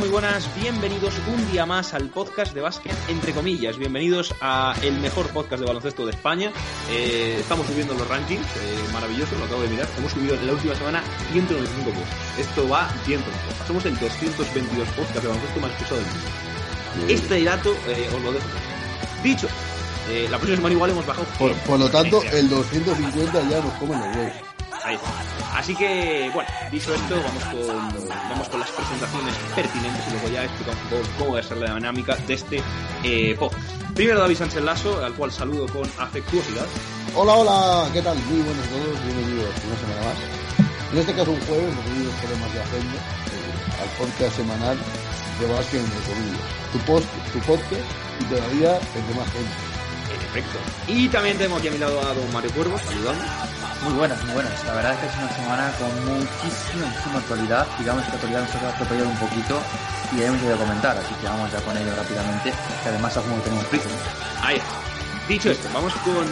Muy buenas. Bienvenidos un día más al podcast de básquet, entre comillas. Bienvenidos a el mejor podcast de baloncesto de España. Eh, estamos subiendo los rankings, eh, maravilloso, lo acabo de mirar. Hemos subido en la última semana 195 puntos. Esto va viento. Somos el 222 podcast de baloncesto más escuchado del mundo. Este dato eh, os lo dejo. Dicho, eh, la próxima semana igual hemos bajado. Por, por lo tanto, el 250 ya nos comen los huevos. Ahí está. Así que, bueno, dicho esto, vamos con, vamos con las presentaciones pertinentes y luego ya explicamos un poco cómo va a ser la dinámica de este eh, podcast. Primero David Sánchez Lasso, al cual saludo con afectuosidad. Hola, hola, ¿qué tal? Muy buenos todos, bienvenidos una semana más. En este caso un jueves, porque hay problemas de agenda, eh, al podcast semanal de básquet entre comillas. Tu, post, tu podcast y todavía el de más gente. En efecto. Y también tenemos aquí a mi lado a don Mario Cuervo, saludando. Muy buenas, muy buenas. La verdad es que es una semana con muchísima, muchísima actualidad. Digamos que la actualidad nos ha atropellado un poquito y hay mucho que comentar, así que vamos ya con ello rápidamente, que además algunos tenemos prisa. Ahí está. Dicho esto, vamos con.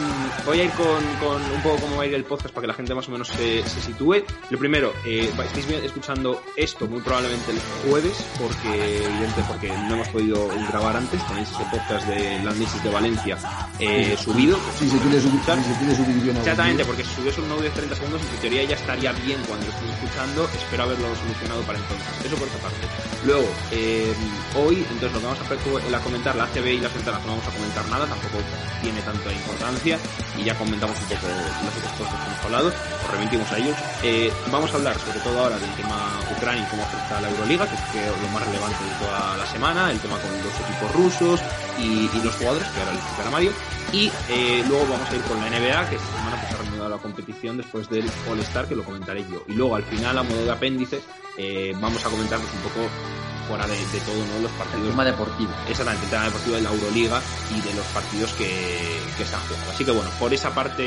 Voy a ir con, con un poco cómo va a ir el podcast para que la gente más o menos se, se sitúe. Lo primero, eh, estáis escuchando esto muy probablemente el jueves, porque evidente, porque no hemos podido grabar antes. Tenéis ese podcast de Landis de Valencia eh, subido. Si se quiere subir, se quiere subir bien Exactamente, porque si subiese un audio de 30 segundos, en teoría ya estaría bien cuando lo estéis escuchando. Espero haberlo solucionado para entonces. Eso por otra parte. Luego, eh, hoy, entonces lo que vamos a hacer es a comentar la ACB y las ventanas, no vamos a comentar nada, tampoco tiene tanta importancia. Y ya comentamos un poco los otros cosas que hemos hablado, os remitimos a ellos. Eh, vamos a hablar sobre todo ahora del tema Ucrania y cómo afecta a la Euroliga, que es es lo más relevante de toda la semana, el tema con los equipos rusos y, y los jugadores, que ahora les explicará Mario. Y eh, luego vamos a ir con la NBA, que esta semana pues, ha reanudado la competición después del All-Star, que lo comentaré yo. Y luego al final, a modo de apéndice, eh, vamos a comentar pues, un poco fuera de, de todo ¿no? los El partidos tema deportivo. exactamente el tema deportivo de la Euroliga y de los partidos que, que están jugando. Así que bueno, por esa parte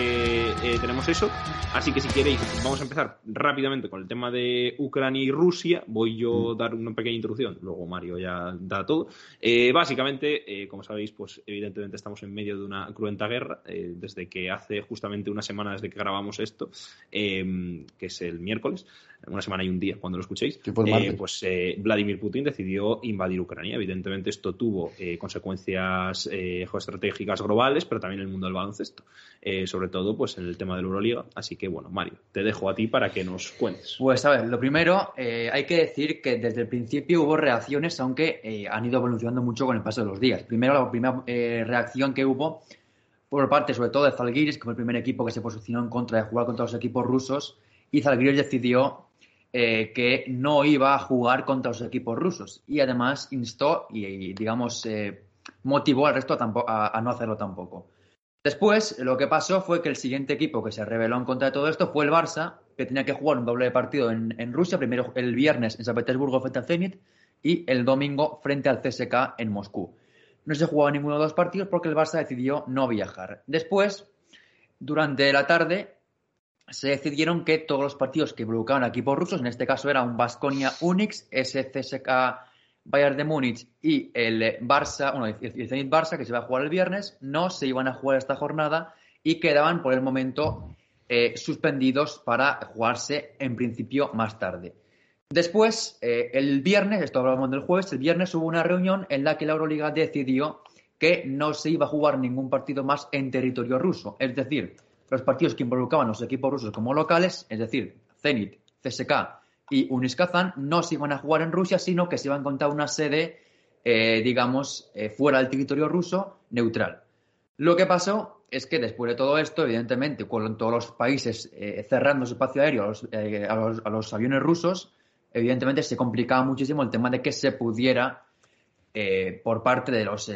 eh, tenemos eso. Así que si queréis, vamos a empezar rápidamente con el tema de Ucrania y Rusia. Voy yo a dar una pequeña introducción, luego Mario ya da todo. Eh, básicamente, eh, como sabéis, pues evidentemente estamos en medio de una cruenta guerra, eh, desde que hace justamente una semana desde que grabamos esto, que es el miércoles, una semana y un día cuando lo escuchéis, eh, pues eh, Vladimir Putin decidió invadir Ucrania. Evidentemente esto tuvo eh, consecuencias eh, geoestratégicas globales, pero también en el mundo del baloncesto, eh, sobre todo pues en el tema de la Euroliga. Así que bueno, Mario, te dejo a ti para que nos cuentes. Pues a ver, lo primero, eh, hay que decir que desde el principio hubo reacciones, aunque eh, han ido evolucionando mucho con el paso de los días. Primero, la primera eh, reacción que hubo por parte, sobre todo, de Zalgiris, que fue el primer equipo que se posicionó en contra de jugar contra los equipos rusos, y Zalgiris decidió eh, que no iba a jugar contra los equipos rusos. Y además instó y, digamos, eh, motivó al resto a, a- no hacerlo tampoco. Después, lo que pasó fue que el siguiente equipo que se rebeló en contra de todo esto fue el Barça, que tenía que jugar un doble partido en, Rusia, primero el viernes en San Petersburgo frente al Zenit y el domingo frente al CSK en Moscú. No se jugaba ninguno de los dos partidos porque el Barça decidió no viajar. Después, durante la tarde, se decidieron que todos los partidos que involucraban equipos rusos, en este caso era un Basconia Unix, SCSK Bayern de Múnich y el Barça, bueno, el Zenit Barça, que se va a jugar el viernes, no se iban a jugar esta jornada y quedaban por el momento eh, suspendidos para jugarse en principio más tarde. Después, eh, el viernes, esto hablamos del jueves, el viernes hubo una reunión en la que la Euroliga decidió que no se iba a jugar ningún partido más en territorio ruso. Es decir, los partidos que involucraban los equipos rusos como locales, es decir, Zenit, CSK y Unis Kazan, no se iban a jugar en Rusia, sino que se iba a encontrar una sede, eh, digamos, eh, fuera del territorio ruso, neutral. Lo que pasó es que después de todo esto, evidentemente, con todos los países eh, cerrando su espacio aéreo a los, aviones rusos, evidentemente se complicaba muchísimo el tema de que se pudiera, por parte de los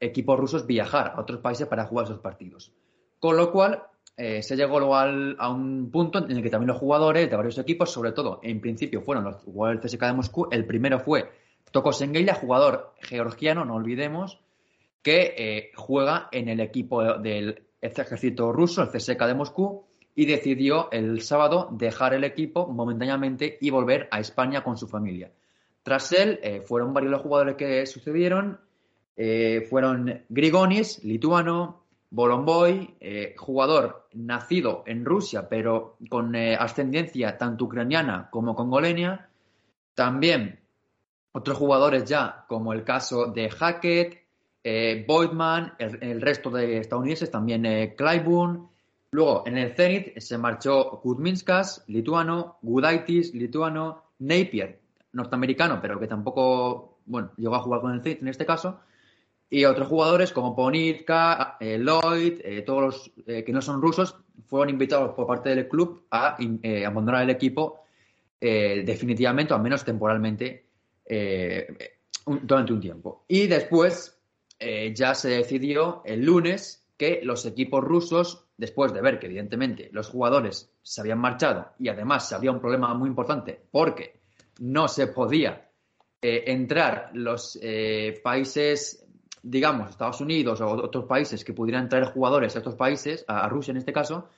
equipos rusos, viajar a otros países para jugar esos partidos. Con lo cual, se llegó luego a un punto en el que también los jugadores de varios equipos, sobre todo en principio fueron los jugadores del CSK de Moscú, el primero fue Toko Sengelia, jugador georgiano, no olvidemos, que eh, juega en el equipo del ejército ruso, el CSK de Moscú, y decidió el sábado dejar el equipo momentáneamente y volver a España con su familia. Tras él, eh, fueron varios los jugadores que sucedieron. Eh, fueron Grigonis, lituano, Bolomboy, jugador nacido en Rusia, pero con ascendencia tanto ucraniana como congolenia. También otros jugadores ya, como el caso de Hackett, eh, Boydman, el, resto de estadounidenses, también eh, Clyburn. Luego, en el Zenit se marchó Kuzminskas, lituano, Gudaitis, lituano, Napier, norteamericano, pero que tampoco, bueno, llegó a jugar con el Zenit en este caso. Y otros jugadores como Ponitka, eh, Lloyd, eh, todos los que no son rusos, fueron invitados por parte del club a abandonar el equipo definitivamente, o al menos temporalmente, durante un tiempo. Y después, eh, ya se decidió el lunes que los equipos rusos, después de ver que evidentemente los jugadores se habían marchado y además había un problema muy importante porque no se podía eh, entrar los eh, países, digamos, Estados Unidos o otros países que pudieran traer jugadores a estos países, a, Rusia en este caso,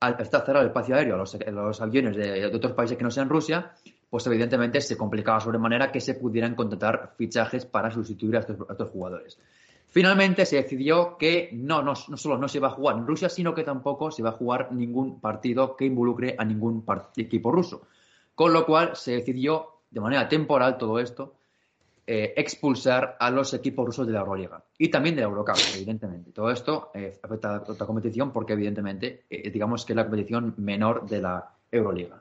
al estar cerrado el espacio aéreo a los, aviones de, otros países que no sean Rusia, pues evidentemente se complicaba sobremanera que se pudieran contratar fichajes para sustituir a estos jugadores. Finalmente se decidió que no, no, solo no se iba a jugar en Rusia, sino que tampoco se iba a jugar ningún partido que involucre a ningún equipo ruso. Con lo cual se decidió, de manera temporal, todo esto, eh, expulsar a los equipos rusos de la Euroliga y también de la Eurocup, evidentemente. Todo esto eh, afecta a otra competición porque, evidentemente, eh, digamos que es la competición menor de la Euroliga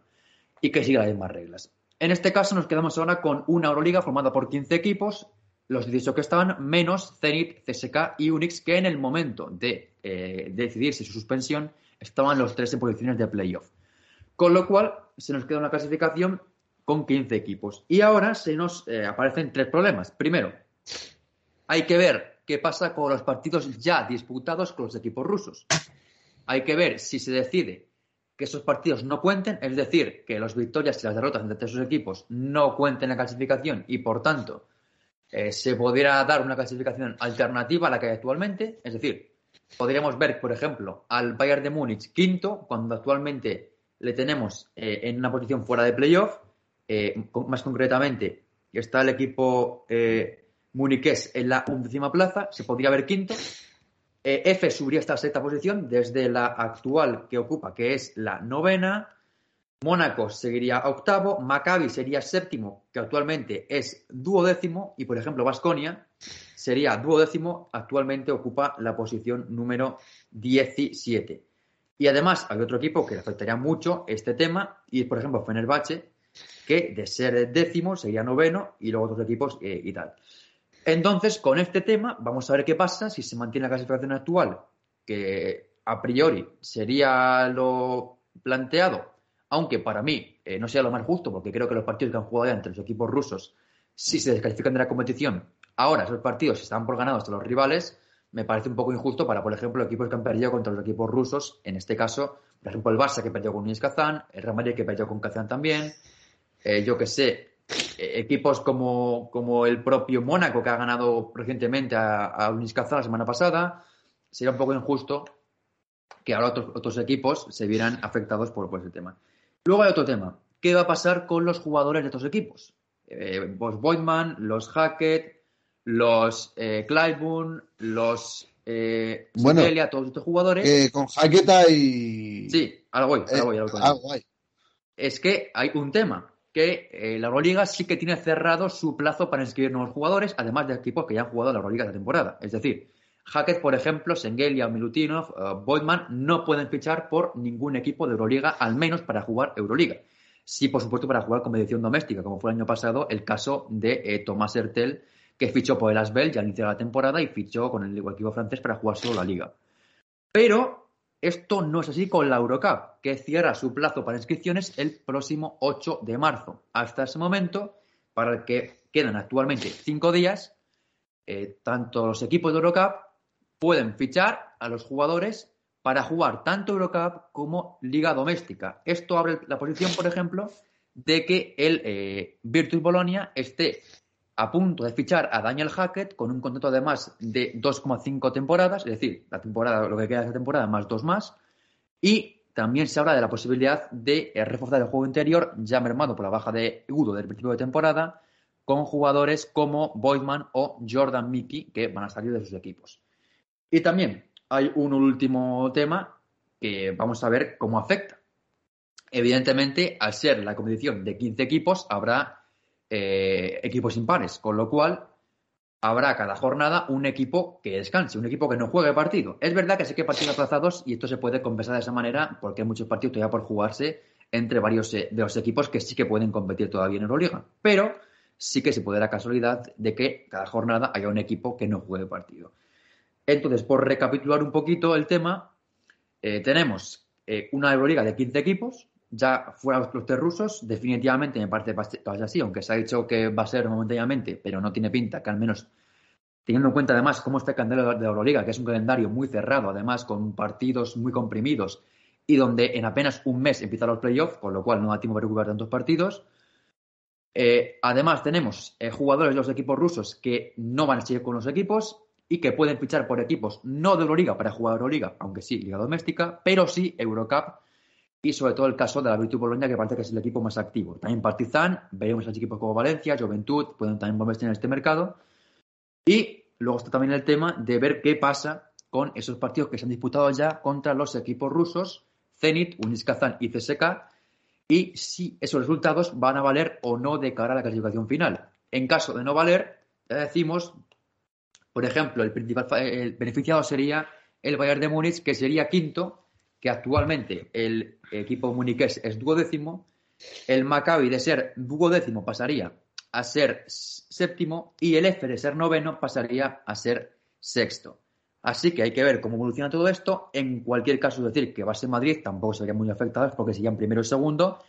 y que sigue las mismas reglas. En este caso nos quedamos ahora con una Euroliga formada por 15 equipos los 18 que estaban, menos Zenit, CSK y Unix, que en el momento de decidirse su suspensión estaban los tres en posiciones de playoff. Con lo cual, se nos queda una clasificación con 15 equipos. Y ahora se nos eh, aparecen tres problemas. Primero, hay que ver qué pasa con los partidos ya disputados con los equipos rusos. Hay que ver si se decide que esos partidos no cuenten, es decir, que las victorias y las derrotas entre esos equipos no cuenten en la clasificación y, por tanto, eh, se pudiera dar una clasificación alternativa a la que hay actualmente. Es decir, podríamos ver, por ejemplo, al Bayern de Múnich quinto, cuando actualmente le tenemos eh, en una posición fuera de playoff. Eh, más concretamente, está el equipo muniqués en la undécima plaza, se podría ver quinto. F subiría esta sexta posición desde la actual que ocupa, que es la novena. Mónaco seguiría octavo, Maccabi sería séptimo, que actualmente es duodécimo, y por ejemplo Vasconia sería duodécimo, actualmente ocupa la posición número 17. Y además hay otro equipo que le afectaría mucho este tema, y por ejemplo Fenerbahce, que de ser décimo sería noveno, y luego otros equipos eh, y tal. Entonces, con este tema, vamos a ver qué pasa si se mantiene la clasificación actual, que a priori sería lo planteado aunque para mí eh, no sea lo más justo, porque creo que los partidos que han jugado ya entre los equipos rusos, si se descalifican de la competición, ahora esos partidos están por ganados hasta los rivales, me parece un poco injusto para, por ejemplo, equipos que han perdido contra los equipos rusos, en este caso, por ejemplo, el Barça que perdió con Unis Kazán, el Real Madrid que perdió con Kazán también, eh, yo que sé, eh, equipos como, como, el propio Mónaco que ha ganado recientemente a, a la semana pasada, sería un poco injusto que ahora otros, otros equipos se vieran afectados por, por ese tema. Luego hay otro tema. ¿Qué va a pasar con los jugadores de estos equipos? Eh, los Boydman, los Hackett, los eh, Clyburn, los eh, bueno, todos estos jugadores. Eh, con Hackett hay. Sí, algo voy, voy, algo voy. Es que hay un tema, que la Euroliga sí que tiene cerrado su plazo para inscribir nuevos jugadores, además de equipos que ya han jugado la Euroliga de temporada. Es decir, Hackett, por ejemplo, Sengelia, Milutinov, uh, no pueden fichar por ningún equipo de Euroliga, al menos para jugar Euroliga. Sí, por supuesto, para jugar competición doméstica, como fue el año pasado el caso de eh, Tomás Hertel, que fichó por el Asbel ya inició la temporada y fichó con el equipo francés para jugar solo la liga. Pero esto no es así con la Eurocup, que cierra su plazo para inscripciones el próximo 8 de marzo. Hasta ese momento, para el que quedan actualmente cinco días, eh, tanto los equipos de Eurocup pueden fichar a los jugadores para jugar tanto Eurocup como Liga Doméstica. Esto abre la posición, por ejemplo, de que el eh, Virtus Bolonia esté a punto de fichar a Daniel Hackett con un contrato de más de 2,5 temporadas, es decir, la temporada, lo que queda de esa temporada más dos más, y también se habla de la posibilidad de eh, reforzar el juego interior, ya mermado por la baja de Udo del principio de temporada, con jugadores como Boydman o Jordan Mickey que van a salir de sus equipos. Y también hay un último tema que vamos a ver cómo afecta. Evidentemente, al ser la competición de 15 equipos, habrá eh, equipos impares, con lo cual habrá cada jornada un equipo que descanse, un equipo que no juegue partido. Es verdad que sé que partidos aplazados y esto se puede compensar de esa manera porque hay muchos partidos todavía por jugarse entre varios eh, de los equipos que sí que pueden competir todavía en Euroliga. Pero sí que se puede la casualidad de que cada jornada haya un equipo que no juegue partido. Entonces, por recapitular un poquito el tema, eh, tenemos una Euroliga de 15 equipos, ya fuera los tres rusos, definitivamente me parece que así, aunque se ha dicho que va a ser momentáneamente, pero no tiene pinta que al menos teniendo en cuenta además cómo está el calendario de Euroliga, que es un calendario muy cerrado, además con partidos muy comprimidos y donde en apenas un mes empiezan los playoffs, con lo cual no da tiempo para recuperar tantos partidos, eh, además, tenemos eh, jugadores de los equipos rusos que no van a seguir con los equipos y que pueden fichar por equipos no de Euroliga para jugar Euroliga, aunque sí Liga Doméstica, pero sí Eurocup y sobre todo el caso de la Virtus Bologna, que parece que es el equipo más activo. También Partizan, veremos a equipos como Valencia, Juventud, pueden también moverse en este mercado. Y luego está también el tema de ver qué pasa con esos partidos que se han disputado ya contra los equipos rusos, Zenit, Unis Kazan y CSK, y si esos resultados van a valer o no de cara a la clasificación final. En caso de no valer, ya decimos, por ejemplo, el principal beneficiado sería el Bayern de Múnich, que sería quinto, que actualmente el equipo muniqués es duodécimo, el Maccabi de ser duodécimo pasaría a ser séptimo y el F de ser noveno pasaría a ser sexto. Así que hay que ver cómo evoluciona todo esto. En cualquier caso, decir que va a ser Madrid tampoco serían muy afectados porque serían primero y segundo.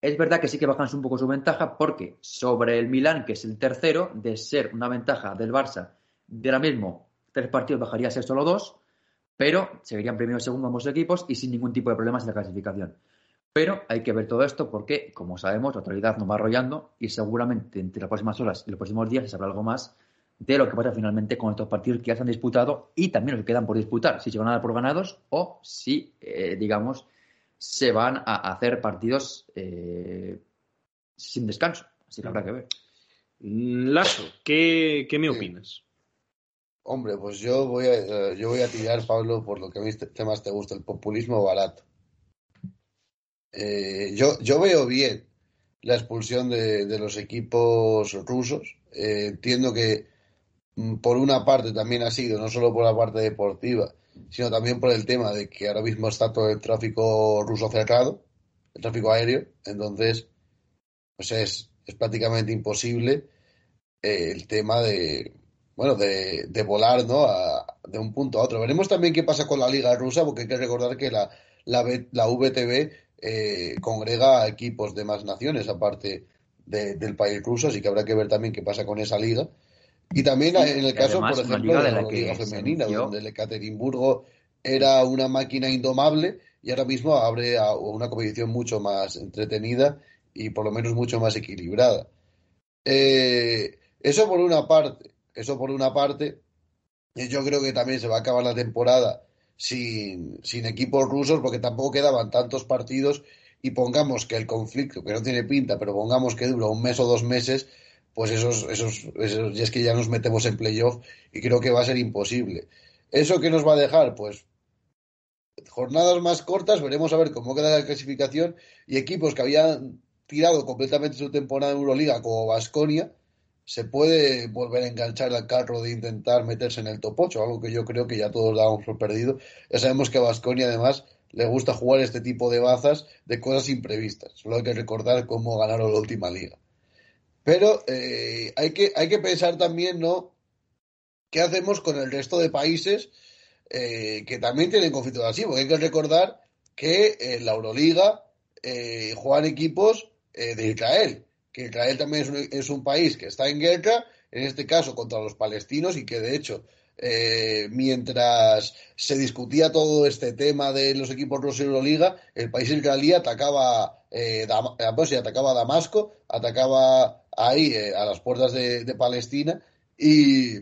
Es verdad que sí que bajan un poco su ventaja porque sobre el Milán, que es el tercero, de ser una ventaja del Barça de ahora mismo tres partidos bajaría a ser solo dos, pero seguirían primero segundo ambos equipos y sin ningún tipo de problemas en la clasificación. Pero hay que ver todo esto porque, como sabemos, la autoridad nos va arrollando y seguramente entre las próximas horas y los próximos días se sabrá algo más de lo que pasa finalmente con estos partidos que ya se han disputado y también los que quedan por disputar, si se van a dar por ganados o si, eh, digamos, se van a hacer partidos eh, sin descanso. Así que habrá que ver. Mm, Lasso, ¿qué, me opinas? Hombre, pues yo voy a, eh, yo voy a tirar, Pablo, por lo que a mí más te gusta, el populismo barato. yo, yo veo bien la expulsión de, de los equipos rusos. entiendo que Mm, por una parte también ha sido, no solo por la parte deportiva, sino también por el tema de que ahora mismo está todo el tráfico ruso cerrado, el tráfico aéreo, entonces pues es, es prácticamente imposible eh, el tema de bueno de, de volar ¿no? de un punto a otro. Veremos también qué pasa con la liga rusa, porque hay que recordar que la, la, la VTV eh, congrega equipos de más naciones aparte del país ruso, así que habrá que ver también qué pasa con esa liga y también en el caso, por ejemplo, de la, liga femenina, donde el Ekaterimburgo era una máquina indomable y ahora mismo abre a una competición mucho más entretenida y por lo menos mucho más equilibrada. Eh, eso por una parte, eso por una parte, yo creo que también se va a acabar la temporada sin, sin equipos rusos porque tampoco quedaban tantos partidos y pongamos que el conflicto, que no tiene pinta, pero pongamos que dura un mes o dos meses, pues esos, esos, esos, y es que ya nos metemos en playoff y creo que va a ser imposible. ¿Eso qué nos va a dejar? Pues jornadas más cortas, veremos a ver cómo queda la clasificación y equipos que habían tirado completamente su temporada en Euroliga como Vasconia, se puede volver a enganchar al carro de intentar meterse en el top 8, algo que yo creo que ya todos dábamos por perdido. Ya sabemos que a Vasconia además le gusta jugar este tipo de bazas de cosas imprevistas. Solo hay que recordar cómo ganaron la última liga. Pero eh, hay, que, hay que pensar también, ¿no? ¿Qué hacemos con el resto de países eh, que también tienen conflictos así, porque hay que recordar que en la Euroliga eh, juegan equipos eh, de Israel, que Israel también es un, es un, país que está en guerra, en este caso contra los palestinos, y que de hecho, eh, mientras se discutía todo este tema de los equipos rusos Euroliga, el país israelí atacaba, eh, pues, atacaba Damasco, atacaba ahí a las puertas de, de Palestina, y,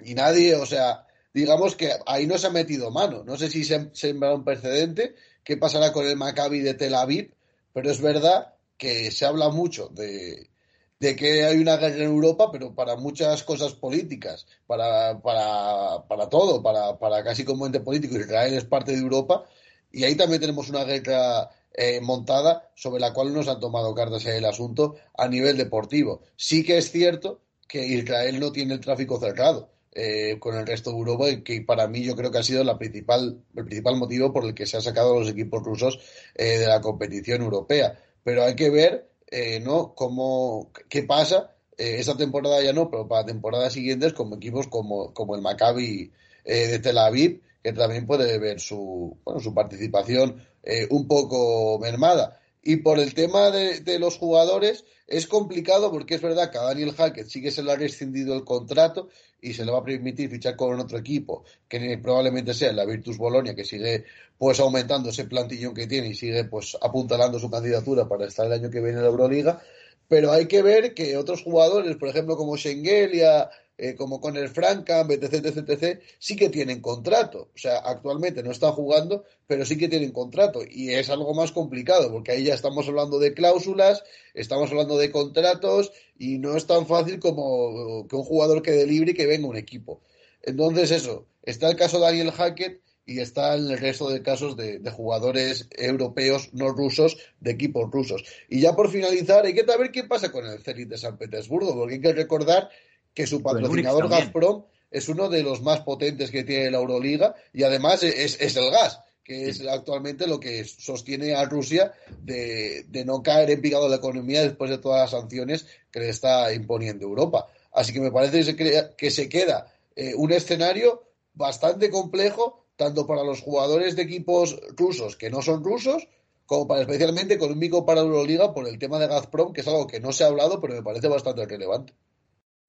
y nadie, o sea, digamos que ahí no se ha metido mano. No sé si se, se un precedente, qué pasará con el Maccabi de Tel Aviv, pero es verdad que se habla mucho de, de que hay una guerra en Europa, pero para muchas cosas políticas, para, para, para todo, para, para casi como ente político, Israel es parte de Europa, y ahí también tenemos una guerra eh, montada sobre la cual no se han tomado cartas en el asunto a nivel deportivo. Sí que es cierto que Israel no tiene el tráfico cerrado eh, con el resto de Europa que para mí yo creo que ha sido la principal, el principal motivo por el que se han sacado los equipos rusos eh, de la competición europea. Pero hay que ver eh, ¿no? cómo, qué pasa esta temporada ya no, pero para temporadas siguientes como equipos como, como el Maccabi de Tel Aviv, que también puede ver su, bueno, su participación un poco mermada. Y por el tema de, de, los jugadores, es complicado porque es verdad que a Daniel Hackett sí que se le ha rescindido el contrato y se le va a permitir fichar con otro equipo, que probablemente sea la Virtus Bolonia, que sigue pues aumentando ese plantillón que tiene y sigue pues apuntalando su candidatura para estar el año que viene en la Euroliga. Pero hay que ver que otros jugadores, por ejemplo, como Schengelia, eh, como con el Frankham, etc, etc, etc, sí que tienen contrato. O sea, actualmente no están jugando, pero sí que tienen contrato. Y es algo más complicado, porque ahí ya estamos hablando de cláusulas, estamos hablando de contratos, y no es tan fácil como que un jugador quede libre y que venga un equipo. Entonces, eso, está el caso de Daniel Hackett y está el resto de casos de, de, jugadores europeos no rusos de equipos rusos. Y ya por finalizar, hay que saber qué pasa con el Zenit de San Petersburgo, porque hay que recordar que su patrocinador Gazprom es uno de los más potentes que tiene la Euroliga y además es, es el gas, que es actualmente lo que sostiene a Rusia de, de, no caer en picado la economía después de todas las sanciones que le está imponiendo Europa. Así que me parece que se, crea, que se queda eh, un escenario bastante complejo, tanto para los jugadores de equipos rusos que no son rusos, como para especialmente económico para Euroliga por el tema de Gazprom, que es algo que no se ha hablado, pero me parece bastante relevante.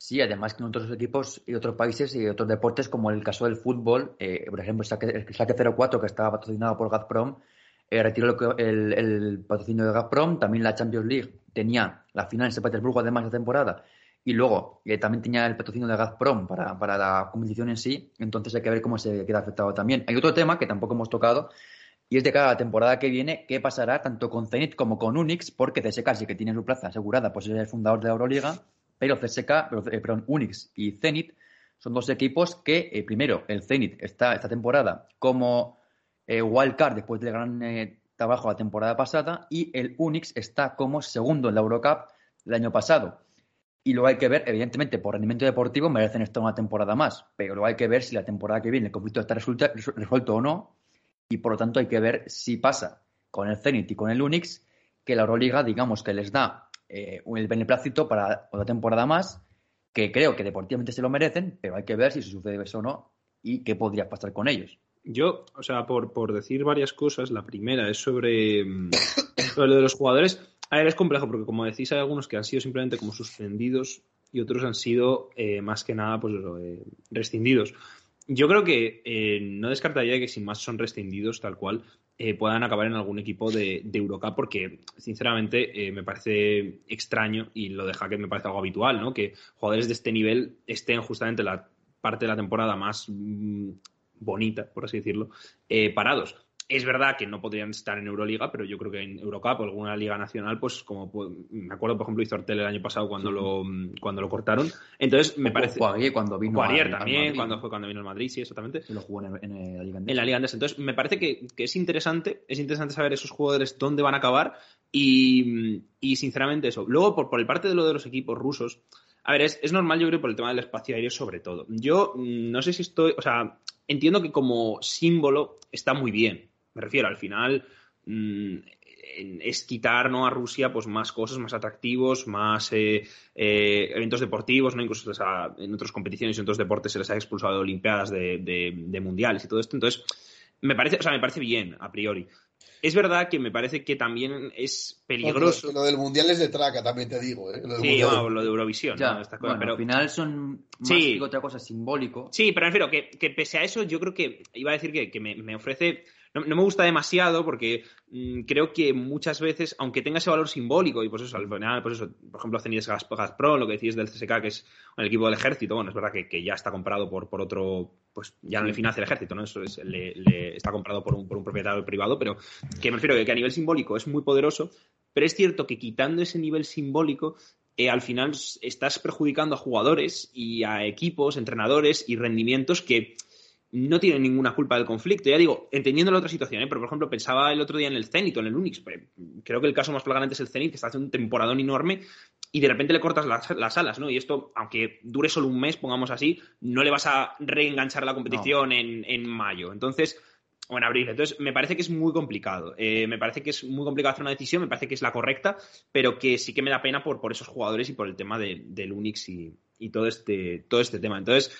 Sí, además que en otros equipos y otros países y otros deportes, como el caso del fútbol, eh, por ejemplo, el Saque 04, que estaba patrocinado por Gazprom, eh, retiró el, el, patrocinio de Gazprom. También la Champions League tenía la final en San Petersburgo, además de temporada, y luego eh, también tenía el patrocinio de Gazprom para, para la competición en sí. Entonces hay que ver cómo se queda afectado también. Hay otro tema que tampoco hemos tocado, y es de cada temporada que viene, qué pasará tanto con Zenit como con Unix, porque CSK sí que tiene su plaza asegurada, pues es el fundador de la Euroliga pero CSK, eh, perdón, Unix y Zenit son dos equipos que, eh, primero, el Zenit está esta temporada como eh, wildcard después del gran eh, trabajo la temporada pasada y el Unix está como segundo en la Eurocup del año pasado. Y luego hay que ver, evidentemente, por rendimiento deportivo merecen estar una temporada más, pero luego hay que ver si la temporada que viene el conflicto está resuelto o no, y por lo tanto hay que ver si pasa con el Zenit y con el Unix, que la Euroliga, digamos que les da eh, el beneplácito para otra temporada más, que creo que deportivamente se lo merecen, pero hay que ver si sucede eso o no y qué podría pasar con ellos. Yo, o sea, por, por decir varias cosas, la primera es sobre, mm, sobre lo de los jugadores. A ver, es complejo porque, como decís, hay algunos que han sido simplemente como suspendidos y otros han sido eh, más que nada pues eh, rescindidos. Yo creo que no descartaría que si más son rescindidos tal cual, eh, puedan acabar en algún equipo de, de Eurocup, porque sinceramente eh, me parece extraño y lo de Hackett me parece algo habitual, ¿no? Que jugadores de este nivel estén justamente en la parte de la temporada más mm, bonita, por así decirlo, eh, parados. Es verdad que no podrían estar en Euroliga, pero yo creo que en Eurocup o alguna liga nacional, pues como me acuerdo, por ejemplo, hizo Artel el año pasado cuando lo cuando lo cortaron. Entonces me parece. Poirier cuando vino. También, cuando fue cuando vino el Madrid, sí, exactamente. Se lo jugó en, en, la Liga En la Liga. Entonces me parece que, que, es interesante, es interesante saber esos jugadores dónde van a acabar y, y sinceramente eso. Luego, por, por el parte de lo de los equipos rusos, a ver, es, es, normal, yo creo, por el tema del espacio aéreo sobre todo. Yo mm, no sé si estoy, o sea, entiendo que como símbolo está muy bien. Me refiero, al final, mmm, es quitar ¿no? a Rusia pues más cosas, más atractivos, más eh, eh, eventos deportivos, ¿no? incluso en otras competiciones y en otros deportes se les ha expulsado de Olimpiadas, de, mundiales y todo esto. Entonces, me parece, o sea, me parece bien a priori. Es verdad que me parece que también es peligroso. lo del mundial es de traca, también te digo. ¿eh? Lo sí, lo de Eurovisión. pero al final son más sí, otra cosa simbólico. Sí, pero me refiero que, que, pese a eso, yo creo que iba a decir que, me, ofrece no, me gusta demasiado porque mm, creo que muchas veces, aunque tenga ese valor simbólico, y pues eso, al final, pues eso, por ejemplo, Cenit Gazprom, lo que decís del CSK, que es el equipo del ejército, bueno, es verdad que, ya está comprado por, por otro, pues ya no le financia el ejército, ¿no? Eso es, le, está comprado por un, por un propietario privado, pero que me refiero que, que a nivel simbólico es muy poderoso, pero es cierto que quitando ese nivel simbólico, eh, al final estás perjudicando a jugadores y a equipos, entrenadores y rendimientos que no tienen ninguna culpa del conflicto. Ya digo, entendiendo la otra situación, ¿eh? pero por ejemplo, pensaba el otro día en el Zenit o en el Unix. Pues, creo que el caso más flagrante es el Zenit, que está haciendo un temporadón enorme y de repente le cortas las, alas, ¿no? Y esto, aunque dure solo un mes, pongamos así, no le vas a reenganchar la competición en, en mayo. Entonces, o en abril. Entonces, me parece que es muy complicado. Eh, me parece que es muy complicado hacer una decisión, me parece que es la correcta, pero que sí que me da pena por, por esos jugadores y por el tema de, del Unix y, y, todo, este, todo este tema. Entonces,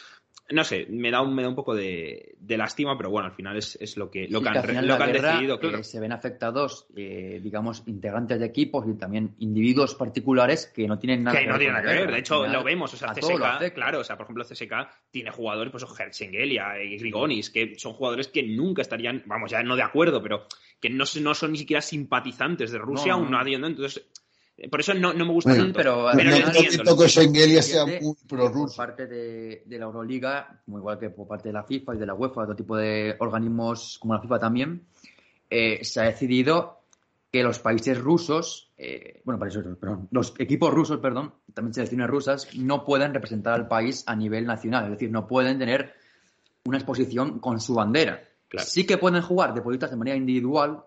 no sé, me da un, me da un poco de, lástima, pero bueno, al final es, es lo que, lo que, han, lo que han decidido. Eh, se ven afectados, eh, digamos, integrantes de equipos y también individuos particulares que no tienen nada que, no tienen nada que ver. De hecho, lo vemos. O sea, CSK, claro, o sea, por ejemplo, CSK tiene jugadores, pues Herzengelia y Grigonis, que son jugadores que nunca estarían, vamos, ya no de acuerdo, pero que no, no son ni siquiera simpatizantes de Rusia, aún nadie, Entonces, por eso no, no me gusta tanto. Pero, pero no, entiendo, que Schengelia sea muy Por parte de, de, la Euroliga, como igual que por parte de la FIFA y de la UEFA, otro tipo de organismos como la FIFA también, eh, se ha decidido que los países rusos, eh, bueno, países, perdón, los equipos rusos, perdón, también selecciones rusas, no pueden representar al país a nivel nacional, es decir, no pueden tener una exposición con su bandera. Sí que pueden jugar deportistas de manera individual,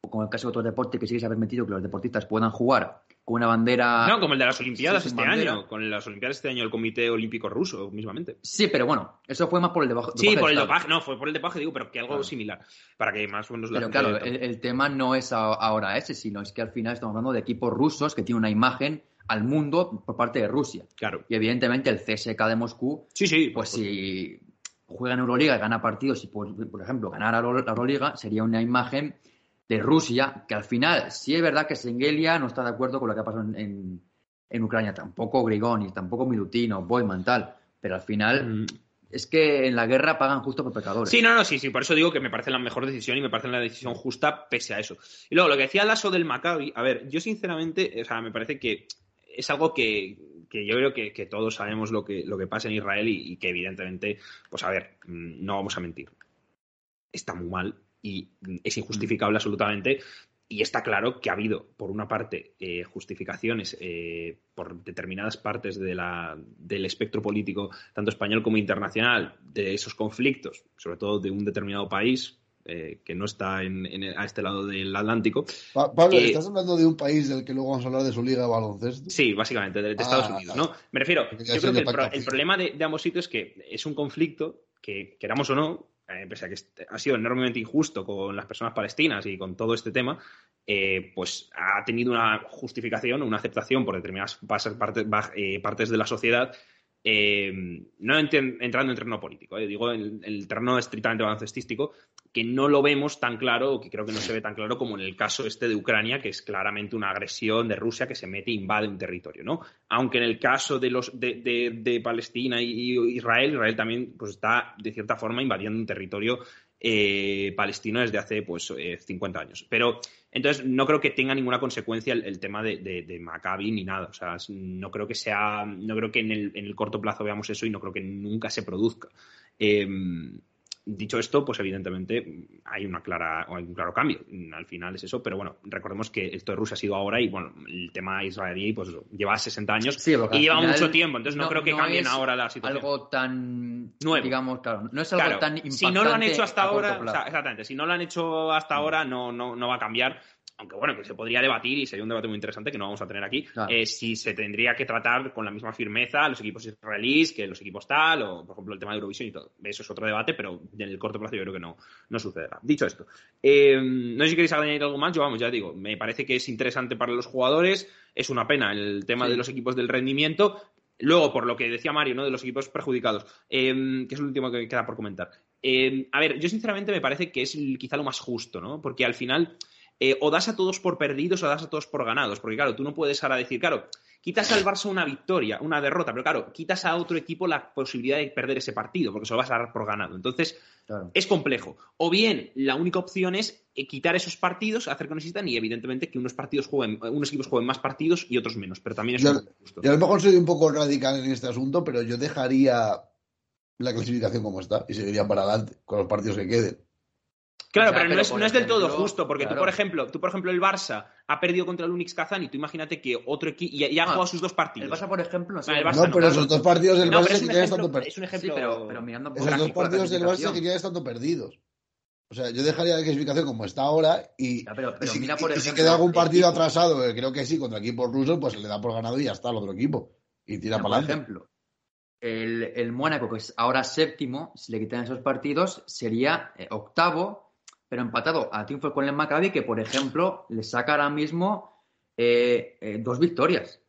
como en el caso de otros deportes que sí que se ha permitido que los deportistas puedan jugar con una bandera. No, como el de las Olimpiadas este año. Con las Olimpiadas este año, el Comité Olímpico Ruso, mismamente. Sí, pero bueno, eso fue más por el dopaje. Sí, por el dopaje, no, fue por el dopaje, digo, pero que algo similar. Para que más o menos Pero claro, el, tema no es ahora ese, sino es que al final estamos hablando de equipos rusos que tienen una imagen al mundo por parte de Rusia. Claro. Y evidentemente el CSK de Moscú. Sí, sí. Pues si juega en Euroliga y gana partidos y, por, por ejemplo, ganar a la Euroliga, sería una imagen de Rusia, que al final sí es verdad que Sengelia no está de acuerdo con lo que ha pasado en, en, Ucrania, tampoco Grigoni, tampoco Milutino, Boyman, tal, pero al final mm. es que en la guerra pagan justo por pecadores. Sí, no, no, sí, sí, por eso digo que me parece la mejor decisión y me parece la decisión justa pese a eso. Y luego, lo que decía Lasso del Maccabi, a ver, yo sinceramente, o sea, me parece que es algo que, yo creo que, todos sabemos lo que, lo que pasa en Israel y, y que evidentemente, pues a ver, mm, no vamos a mentir. Está muy mal, y es injustificable absolutamente. Y está claro que ha habido, por una parte, eh, justificaciones eh, por determinadas partes de la, del espectro político, tanto español como internacional, de esos conflictos, sobre todo de un determinado país, eh, que no está en, a este lado del Atlántico. Pablo, ¿estás hablando de un país del que luego vamos a hablar de su liga de baloncesto? Sí, básicamente, de, Estados ah, Unidos, ¿no? Me refiero, yo creo que el, problema de, de, ambos sitios es que es un conflicto que, queramos o no, eh, pese a que ha sido enormemente injusto con las personas palestinas y con todo este tema, eh, pues ha tenido una justificación, una aceptación por determinadas partes, eh, partes de la sociedad eh, no entrando en terreno político, eh, digo en, el terreno estrictamente baloncestístico, que no lo vemos tan claro, o que creo que no se ve tan claro como en el caso este de Ucrania, que es claramente una agresión de Rusia que se mete e invade un territorio, ¿no? Aunque en el caso de los de, Palestina y Israel, Israel también pues, está de cierta forma invadiendo un territorio eh, palestino desde hace pues 50 eh, años. Pero entonces no creo que tenga ninguna consecuencia el, tema de, de, Maccabi ni nada. O sea, no creo que sea, no creo que en el, en el, corto plazo veamos eso y no creo que nunca se produzca. Eh, dicho esto, pues evidentemente hay una clara, hay un claro cambio. Al final es eso, pero bueno, recordemos que esto de Rusia ha sido ahora y bueno, el tema israelí pues lleva 60 años y lleva mucho tiempo, entonces no, creo que cambien ahora la situación. Algo tan nuevo, digamos, claro, no es algo tan Si no lo han hecho hasta ahora, exactamente, si no lo han hecho hasta ahora no, no, no va a cambiar aunque bueno, que se podría debatir y sería un debate muy interesante que no vamos a tener aquí, Claro. eh, si se tendría que tratar con la misma firmeza a los equipos israelíes que los equipos tal, o por ejemplo el tema de Eurovisión y todo. Eso es otro debate, pero en el corto plazo yo creo que no, no sucederá. Dicho esto, eh, no sé si queréis añadir algo más, yo vamos, ya digo, me parece que es interesante para los jugadores, es una pena el tema Sí. de los equipos del rendimiento. Luego, por lo que decía Mario, ¿no? De los equipos perjudicados, eh, que es lo último que queda por comentar. Eh, a ver, yo sinceramente me parece que es quizá lo más justo, ¿no? Porque al final eh, o das a todos por perdidos o das a todos por ganados. Porque claro, tú no puedes ahora decir, claro, quitas al Barça una victoria, una derrota, pero claro, quitas a otro equipo la posibilidad de perder ese partido, porque se lo vas a dar por ganado. Entonces, Claro. es complejo. O bien, la única opción es eh, quitar esos partidos, hacer que no existan y evidentemente que unos partidos jueguen, unos equipos jueguen más partidos y otros menos, pero también es Yo- justo. Yo a lo mejor soy un poco radical en este asunto, pero yo dejaría la clasificación como está y seguiría para adelante con los partidos que queden. Claro, O sea, pero, no, es, por no es del todo justo, porque tú, por ejemplo, tú, por ejemplo, el Barça ha perdido contra el Unix Kazán y tú imagínate que otro equipo y, y ha Ah, jugado sus dos El partidos. Barça, por ejemplo, no sé. Ah, el Barça No, no, pero esos dos partidos del No, Barça es que ya estando per- es un Sí, ejemplo pero, pero mirando por esos dos partidos del Barça que ya estando perdidos. O sea, yo dejaría la clasificación como está ahora y, Ya, pero- y si, mira, por y si queda algún partido atrasado, que creo que sí, contra equipos rusos, pues se le da por ganado y ya está al otro equipo. Y tira para por adelante. ejemplo, el, el Mónaco, que es ahora séptimo, si le quitan esos partidos, sería eh, octavo, pero empatado a triunfo con el Maccabi, que por ejemplo le saca ahora mismo eh, eh, dos victorias.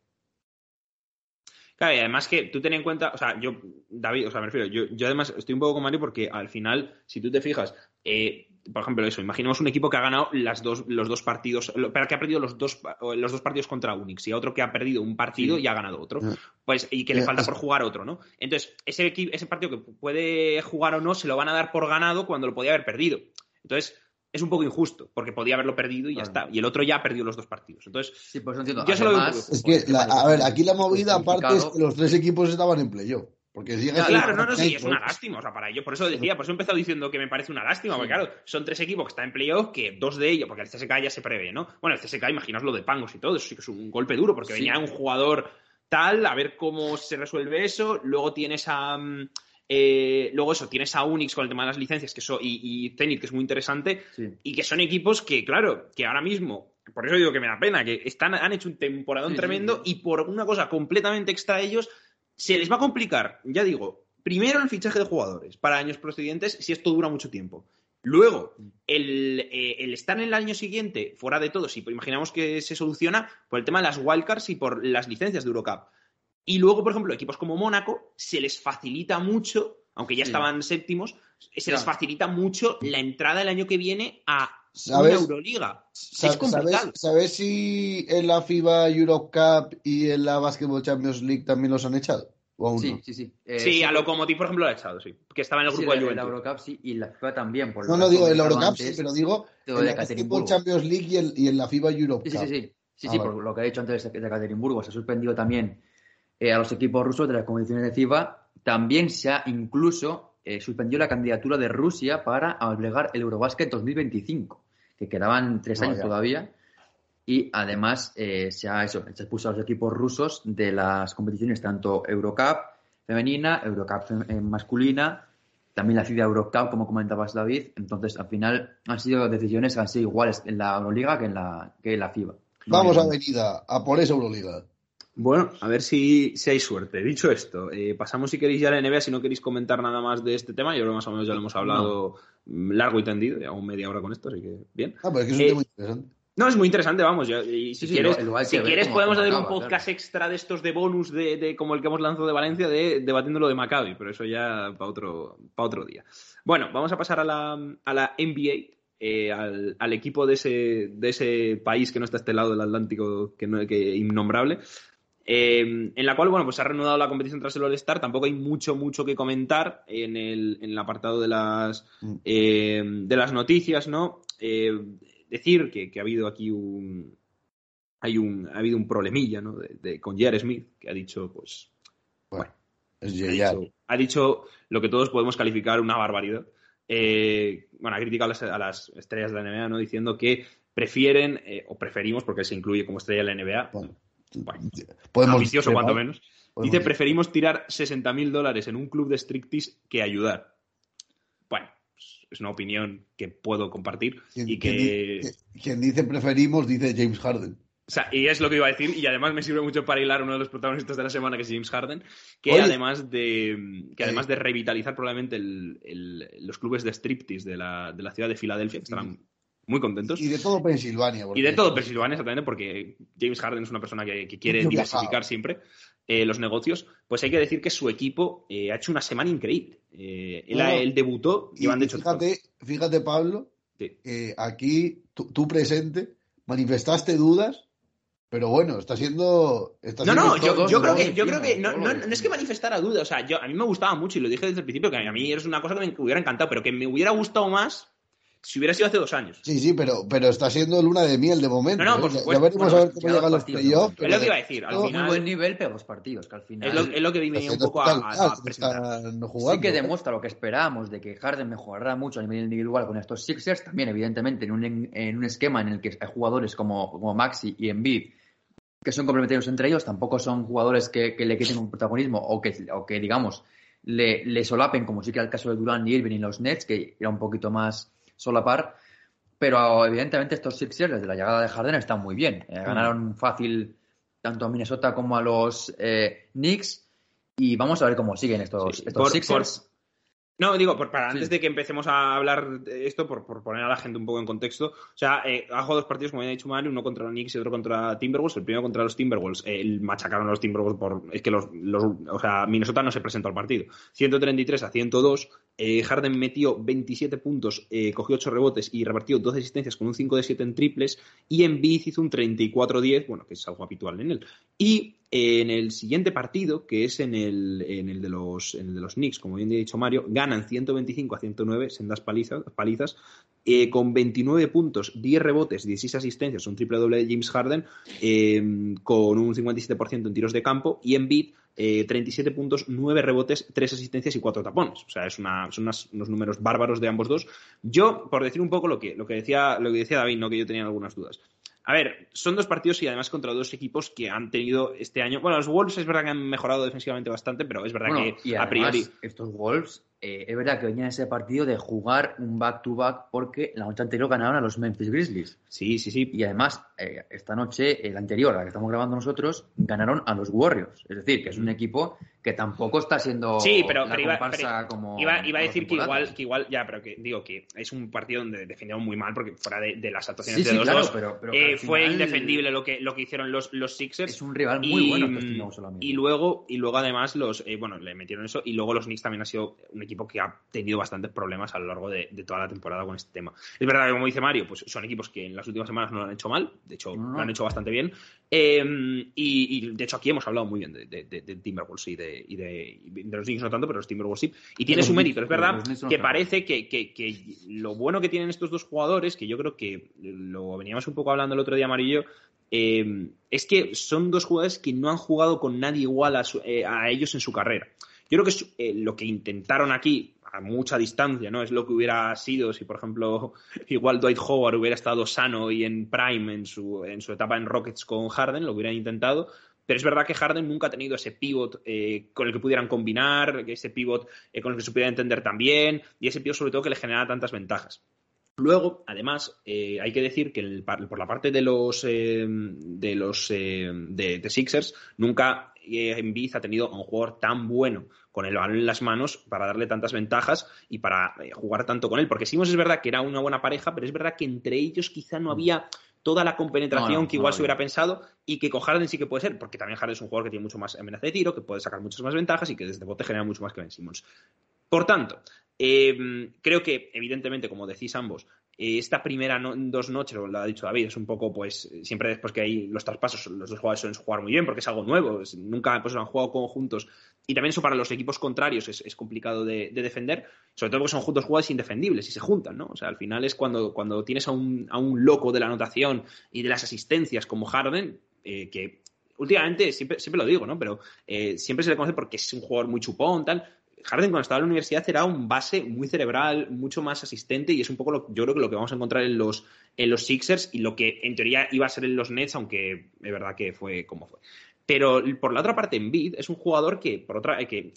Claro, y además que tú ten en cuenta, o sea, yo, David, o sea, me refiero, yo, yo además estoy un poco con Mario porque al final, si tú te fijas, eh, por ejemplo, eso, imaginemos un equipo que ha ganado las dos, los dos partidos, que ha perdido los dos, los dos partidos contra Unix y a otro que ha perdido un partido Sí. y ha ganado otro. Ya. Pues, y que le falta es- por jugar otro, ¿no? Entonces, ese, ese partido que puede jugar o no, se lo van a dar por ganado cuando lo podía haber perdido. Entonces, es un poco injusto, porque podía haberlo perdido y ya Claro. está. Y el otro ya ha perdido los dos partidos. Entonces, Sí, por eso entiendo. Yo Además, poco Es que, la- a ver, aquí la movida aparte es que los tres equipos estaban en playoff. Porque si Claro, el no, no, sí, es una lástima. O sea, para ello, por eso decía, por eso he empezado diciendo que me parece una lástima, porque claro, son tres equipos que están en playoff, que dos de ellos, porque el CSK ya se prevé, ¿no? Bueno, el CSK, imaginaos lo de Pangos y todo, eso sí que es un golpe duro, porque Sí. venía un jugador tal, a ver cómo se resuelve eso, luego tienes a. mm, eh, luego eso, tienes a Unix con el tema de las licencias que eso, y, y Zenit, que es muy interesante, Sí. y que son equipos que, claro, que ahora mismo, por eso digo que me da pena, que están, han hecho un temporadón sí, tremendo sí. y por una cosa completamente extra a ellos, se les va a complicar, ya digo, primero el fichaje de jugadores para años procedentes si esto dura mucho tiempo. Luego, el, eh, el estar en el año siguiente fuera de todo, si imaginamos que se soluciona por el tema de las wildcards y por las licencias de Eurocup. Y luego, por ejemplo, equipos como Mónaco se les facilita mucho, aunque ya Sí. estaban séptimos, se les facilita mucho la entrada el año que viene a ¿Sabes? una Euroliga. Sa- es complicado. ¿sabes, ¿Sabes si en la FIBA Europe Cup y en la Basketball Champions League también los han echado? ¿O aún Sí, no? sí, sí. Eh, sí, a Lokomotiv, por ejemplo, lo ha echado, sí. Que estaba en el sí, grupo de la, la Juventus. Eurocup sí, y la FIFA también. Por lo No, no digo en la Eurocup, sí, pero digo en la Basketball. Champions League y en, y en la FIBA Europe Sí, sí, Cup. sí, sí. Sí, Ah, sí, vale. por lo que he dicho antes de Ekaterimburgo, se ha suspendido también eh, a los equipos rusos de las competiciones de FIBA. También se ha incluso eh, suspendido la candidatura de Rusia para albergar el Eurobasket 2025, que quedaban tres años todavía. Y además eh, se ha eso, se expuso a los equipos rusos de las competiciones tanto Eurocup femenina, Eurocup fem- eh, masculina, también la FIBA Eurocup, como comentabas David. Entonces, al final han sido decisiones que han sido iguales en la Euroliga que en la, que en la FIBA. Vamos No, a Avenida, a por esa Euroliga. Bueno, a ver si, si hay suerte. Dicho esto, eh, pasamos si queréis ya a la NBA, si no queréis comentar nada más de este tema. Yo creo que más o menos ya lo hemos hablado mm, largo y tendido, llevamos media hora con esto, así que bien. Ah, pero es que es un Eh, tema interesante. No, es muy interesante, vamos. ya- y si Sí, quieres, lo- lo si podemos cómo hacer un podcast extra de estos de bonus de, de como el que hemos lanzado de Valencia, de debatiendo lo de Maccabi, pero eso ya para otro, para otro día. Bueno, vamos a pasar a la, a la NBA, eh, al, al equipo de ese, de ese país que no está a este lado del Atlántico, que, no, que innombrable. Eh, en la cual, bueno, pues se ha reanudado la competición tras el All-Star. Tampoco hay mucho, mucho que comentar en el, en el apartado de las, Mm. eh, de las noticias, ¿no? Eh, decir que, que ha habido aquí un. Hay un, ha habido un problemilla, ¿no? De, de- con J.R. Smith, que ha dicho, pues. Bueno, es Ha dicho, ha dicho lo que todos podemos calificar una barbaridad. Eh, bueno, ha criticado a las, a las estrellas de la NBA, ¿no? Diciendo que prefieren, eh, o preferimos, porque se incluye como estrella de la NBA, Bueno, podemos ambicioso cuanto menos. podemos Dice, preferimos tirar 60 mil dólares en un club de striptease que ayudar. Bueno, pues, es una opinión que puedo compartir y que... Quien dice preferimos dice James Harden. O sea, y es lo que iba a decir, y además me sirve mucho para hilar uno de los protagonistas de la semana, que es James Harden, que además de que además de revitalizar probablemente los clubes de striptease de la, de la ciudad de Filadelfia, que estarán muy contentos. Y de todo Pensilvania. Y de todo Pensilvania, exactamente, porque James Harden es una persona que, quiere diversificar siempre eh, los negocios. Pues hay que decir que su equipo eh, ha hecho una semana increíble. Eh, él, debutó y, de hecho. Fíjate, fíjate, Pablo, aquí tú, presente manifestaste dudas pero bueno, está siendo. no, no, yo, creo que, yo creo que no, no, es que manifestara dudas. O sea, yo, a mí me gustaba mucho y lo dije desde el principio, que a mí es una cosa que me hubiera encantado, pero que me hubiera gustado más si hubiera sido hace dos años. Sí, sí, pero, pero está siendo luna de miel de momento. No, no, por ¿eh? supuesto. Ya veremos a ver cómo llegan los playoffs. Es lo que iba a decir. Al final, muy buen nivel, pero los partidos, que al final. Es lo, es lo que venía un poco a, a, presentar. sí que demuestra lo que esperábamos de que Harden mejorará mucho a nivel individual con estos Sixers. También, evidentemente, en un, en un esquema en el que hay jugadores como, como Maxi y Embiid que son complementarios entre ellos, tampoco son jugadores que, que le quiten un protagonismo o que, o que digamos, le, le, solapen, como sí que era el caso de Durán y Irving y los Nets, que era un poquito más solapar. Pero evidentemente estos Sixers desde la llegada de Harden están muy bien. Eh, mm. ganaron fácil tanto a Minnesota como a los eh, Knicks. Y vamos a ver cómo siguen estos, estos Sixers. No, digo, para antes de que empecemos a hablar de esto, por, poner a la gente un poco en contexto, o sea, eh, ha jugado dos partidos, como ya he dicho Mario, uno contra los Knicks y otro contra Timberwolves. El primero contra los Timberwolves, eh, machacaron a los Timberwolves por. Es que los, O sea, Minnesota no se presentó al partido. 133 a 102. Eh, Harden metió 27 puntos, eh, cogió 8 rebotes y repartió 12 asistencias con un 5 de 7 en triples. Y en Embiid hizo un 34-10, bueno, que es algo habitual en él. Y en el siguiente partido, que es en el, de, los, Knicks, como bien ha dicho Mario, ganan 125 a 109, sendas palizas, eh, con 29 puntos, 10 rebotes, 16 asistencias, un triple doble de James Harden, eh, con un 57% en tiros de campo, y en beat, 37 puntos, 9 rebotes, 3 asistencias y 4 tapones. O sea, son unos números bárbaros de ambos dos. Yo, por decir un poco lo que, lo que, decía, lo que decía David, no que yo tenía algunas dudas. A ver, son dos partidos y además contra dos equipos que han tenido este año. Bueno, los Wolves es verdad que han mejorado defensivamente bastante, pero es verdad que a priori. Estos Wolves eh, es verdad que venía ese partido de jugar un back-to-back porque la noche anterior ganaron a los Memphis Grizzlies. Sí, sí, sí. Y además, eh, esta noche, el anterior, la que estamos grabando nosotros, ganaron a los Warriors. Es decir, que es un equipo que tampoco está siendo sí, pero, la iba, como. Iba, a decir que igual, que igual, ya, pero que digo que es un partido donde defendieron muy mal porque fuera de, las actuaciones de los dos, pero, eh, fue indefendible lo que, lo que hicieron los, los Sixers. Es un rival muy bueno. Este y luego, y luego además los, bueno, le metieron eso y luego los Knicks también ha sido un equipo equipo que ha tenido bastantes problemas a lo largo de, toda la temporada con este tema. Es verdad que, como dice Mario, pues son equipos que en las últimas semanas no lo han hecho mal, de hecho, lo han hecho bastante bien. Em, y, de hecho, aquí hemos hablado muy bien de, Timberwolves y de, y de, los Knicks no tanto, pero los Timberwolves sí. Y tiene su mérito, es verdad que parece que, que, lo bueno que tienen estos dos jugadores, que yo creo que lo veníamos un poco hablando el otro día, Amarillo, em, es que son dos jugadores que no han jugado con nadie igual a, eh, a ellos en su carrera. Yo creo que es, eh, lo que intentaron aquí a mucha distancia, ¿no? Es lo que hubiera sido si, por ejemplo, igual Dwight Howard hubiera estado sano y en prime en su, en su etapa en Rockets con Harden, lo hubieran intentado. Pero es verdad que Harden nunca ha tenido ese pivot eh, con el que pudieran combinar, ese pivot eh, con el que se pudiera entender también, y ese pivot sobre todo que le genera tantas ventajas. Luego, además, hay que decir que por la parte de los de los de, Sixers nunca Embiid ha tenido un jugador tan bueno con el balón en las manos para darle tantas ventajas y para eh, jugar tanto con él. Porque Simons es verdad que era una buena pareja, pero es verdad que entre ellos quizá no había toda la compenetración que igual se hubiera pensado y que con Harden sí que puede ser, porque también Harden es un jugador que tiene mucho más amenaza de tiro, que puede sacar muchas más ventajas y que desde bote genera mucho más que Ben Simmons. Por tanto, eh, creo que, evidentemente, como decís ambos, eh, esta primera dos noches, lo ha dicho David, es un poco, pues, siempre después que hay los traspasos, los dos jugadores suelen jugar muy bien porque es algo nuevo, nunca pues, han jugado conjuntos y también eso para los equipos contrarios es, complicado de, defender, sobre todo porque son juntos jugadores indefendibles y se juntan, ¿no? O sea, al final es cuando, cuando tienes a un, a un loco de la anotación y de las asistencias como Harden, eh, que últimamente, siempre, siempre lo digo, ¿no? Pero eh, siempre se le conoce porque es un jugador muy chupón, tal, Harden cuando estaba en la universidad era un base muy cerebral, mucho más asistente y es un poco lo, yo creo que lo que vamos a encontrar en los, en los Sixers y lo que en teoría iba a ser en los Nets, aunque es verdad que fue como fue. Pero por la otra parte, Embiid es un jugador que, por otra, que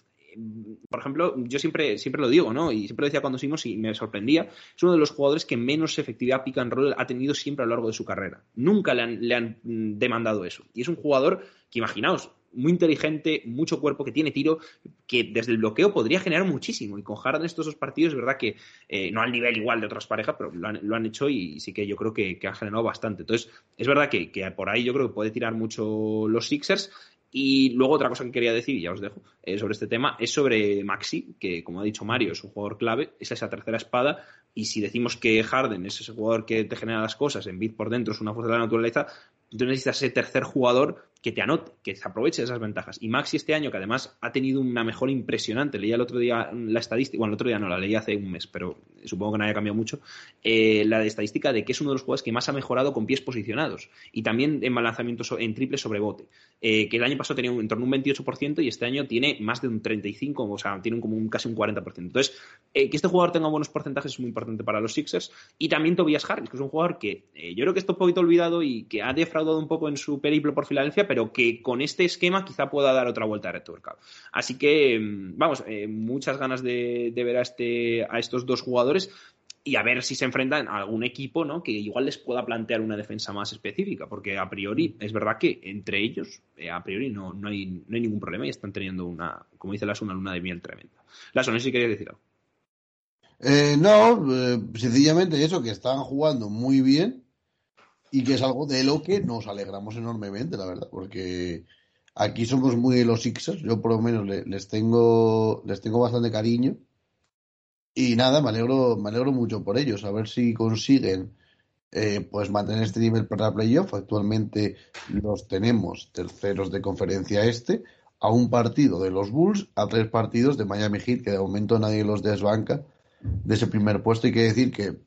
por ejemplo, yo siempre, siempre lo digo, ¿no? Y siempre lo decía cuando seguimos y me sorprendía, es uno de los jugadores que menos efectividad pick and roll ha tenido siempre a lo largo de su carrera. Nunca le han, le han demandado eso. Y es un jugador que, imaginaos, muy inteligente, mucho cuerpo, que tiene tiro, que desde el bloqueo podría generar muchísimo. Y con Harden estos dos partidos, es verdad que eh, no al nivel igual de otras parejas, pero lo han, lo han hecho y sí que yo creo que, que, han generado bastante. Entonces, es verdad que, por ahí yo creo que puede tirar mucho los Sixers. Y luego otra cosa que quería decir, y ya os dejo, eh, sobre este tema, es sobre Maxi, que como ha dicho Mario, es un jugador clave, es esa tercera espada, y si decimos que Harden es ese jugador que te genera las cosas, en bit por dentro es una fuerza de la naturaleza, tú necesitas ese tercer jugador que te anote, que se aproveche de esas ventajas. Y Maxi este año, que además ha tenido una mejora impresionante, leía el otro día la estadística, bueno, el otro día no, la leí hace un mes, pero supongo que no haya cambiado mucho, eh, la estadística de que es uno de los jugadores que más ha mejorado con pies posicionados y también en lanzamientos en triple sobre bote, eh, que el año pasado tenía un, en torno a un 28% y este año tiene más de un 35%, o sea, tiene como un, casi un 40%. Entonces, eh, que este jugador tenga buenos porcentajes es muy importante para los Sixers y también Tobias Harris, que es un jugador que yo creo que está un poquito olvidado y que ha defraudado un poco en su periplo por Filadelfia, pero que con este esquema quizá pueda dar otra vuelta a Red Así que, vamos, eh, muchas ganas de, de, ver a, este, a estos dos jugadores y a ver si se enfrentan a algún equipo ¿no? que igual les pueda plantear una defensa más específica, porque a priori es verdad que entre ellos, eh, a priori no, no, hay, ningún problema y están teniendo una, como dice Las, una luna de miel tremenda. Las, no sé si querías decir algo. Eh, no, sencillamente eso, que están jugando muy bien y que es algo de lo que nos alegramos enormemente, la verdad, porque aquí somos muy los Sixers, yo por lo menos les tengo, les tengo bastante cariño y nada, me alegro, me alegro mucho por ellos, a ver si consiguen eh, pues mantener este nivel para playoff. Actualmente los tenemos terceros de conferencia este, a un partido de los Bulls, a tres partidos de Miami Heat, que de momento nadie los desbanca de ese primer puesto. Hay que decir que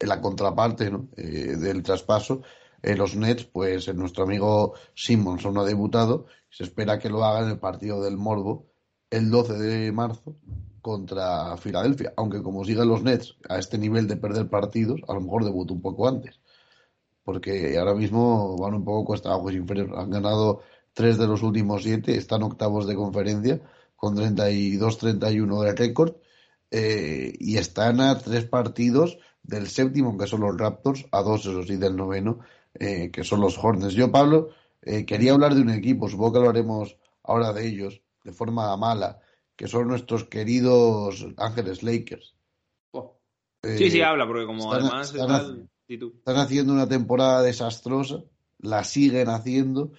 la contraparte ¿no? eh, del traspaso, en los Nets, pues nuestro amigo Simmons no ha debutado, se espera que lo haga en el partido del Morbo el 12 de marzo contra Filadelfia, aunque como sigan los Nets a este nivel de perder partidos, a lo mejor debuta un poco antes, porque ahora mismo van un poco cuesta abajo inferior, han ganado tres de los últimos siete, están octavos de conferencia con 32-31 de récord eh, y están a tres partidos del séptimo, que son los Raptors, a dos, eso sí, del noveno, eh, que son los Hornets. Yo, Pablo, eh, quería hablar de un equipo, supongo que hablaremos ahora de ellos, de forma mala, que son nuestros queridos Ángeles Lakers. Oh. Eh, sí, sí, habla, porque como están, además están, haciendo una temporada desastrosa, la siguen haciendo.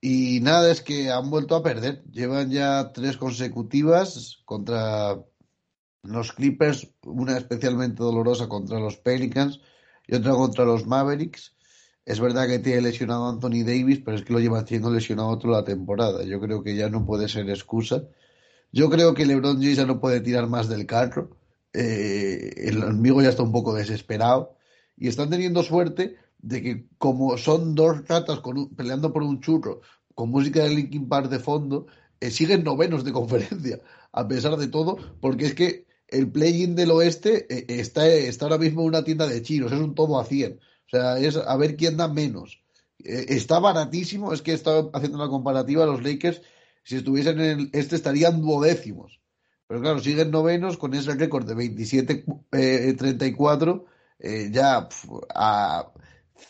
Y nada, es que han vuelto a perder. Llevan ya tres consecutivas contra los Clippers, una especialmente dolorosa contra los Pelicans y otra contra los Mavericks. Es verdad que tiene lesionado a Anthony Davis, pero es que lo lleva haciendo lesionado toda la temporada. Yo creo que ya no puede ser excusa. Yo creo que LeBron James ya no puede tirar más del carro. Eh, el amigo ya está un poco desesperado. Y están teniendo suerte de que, como son dos ratas con un, peleando por un churro, con música de Linkin Park de fondo, eh, siguen novenos de conferencia, a pesar de todo, porque es que el play-in del oeste eh, está, está ahora mismo en una tienda de chinos, es un todo a 100. O sea, es a ver quién da menos. Eh, está baratísimo, es que he estado haciendo una comparativa, los Lakers si estuviesen en el este estarían duodécimos. Pero claro, siguen novenos con ese récord de 27-34, eh, ya pf, a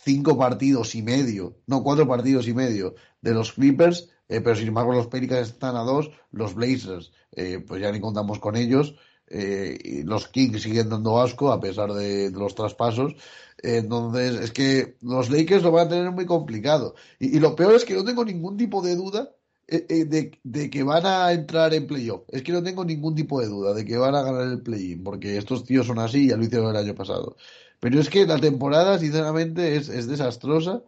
cinco partidos y medio, no, cuatro partidos y medio de los Clippers, eh, pero sin embargo los Pelicans están a dos, los Blazers, eh, pues ya ni contamos con ellos, eh, los Kings siguen dando asco a pesar de, de los traspasos. Entonces, es que los Lakers lo van a tener muy complicado. Y, y, lo peor es que no tengo ningún tipo de duda eh, eh, de, de, que van a entrar en playoff. Es que no tengo ningún tipo de duda de que van a ganar el play-in, porque estos tíos son así, ya lo hicieron el año pasado. Pero es que la temporada, sinceramente, es, es desastrosa,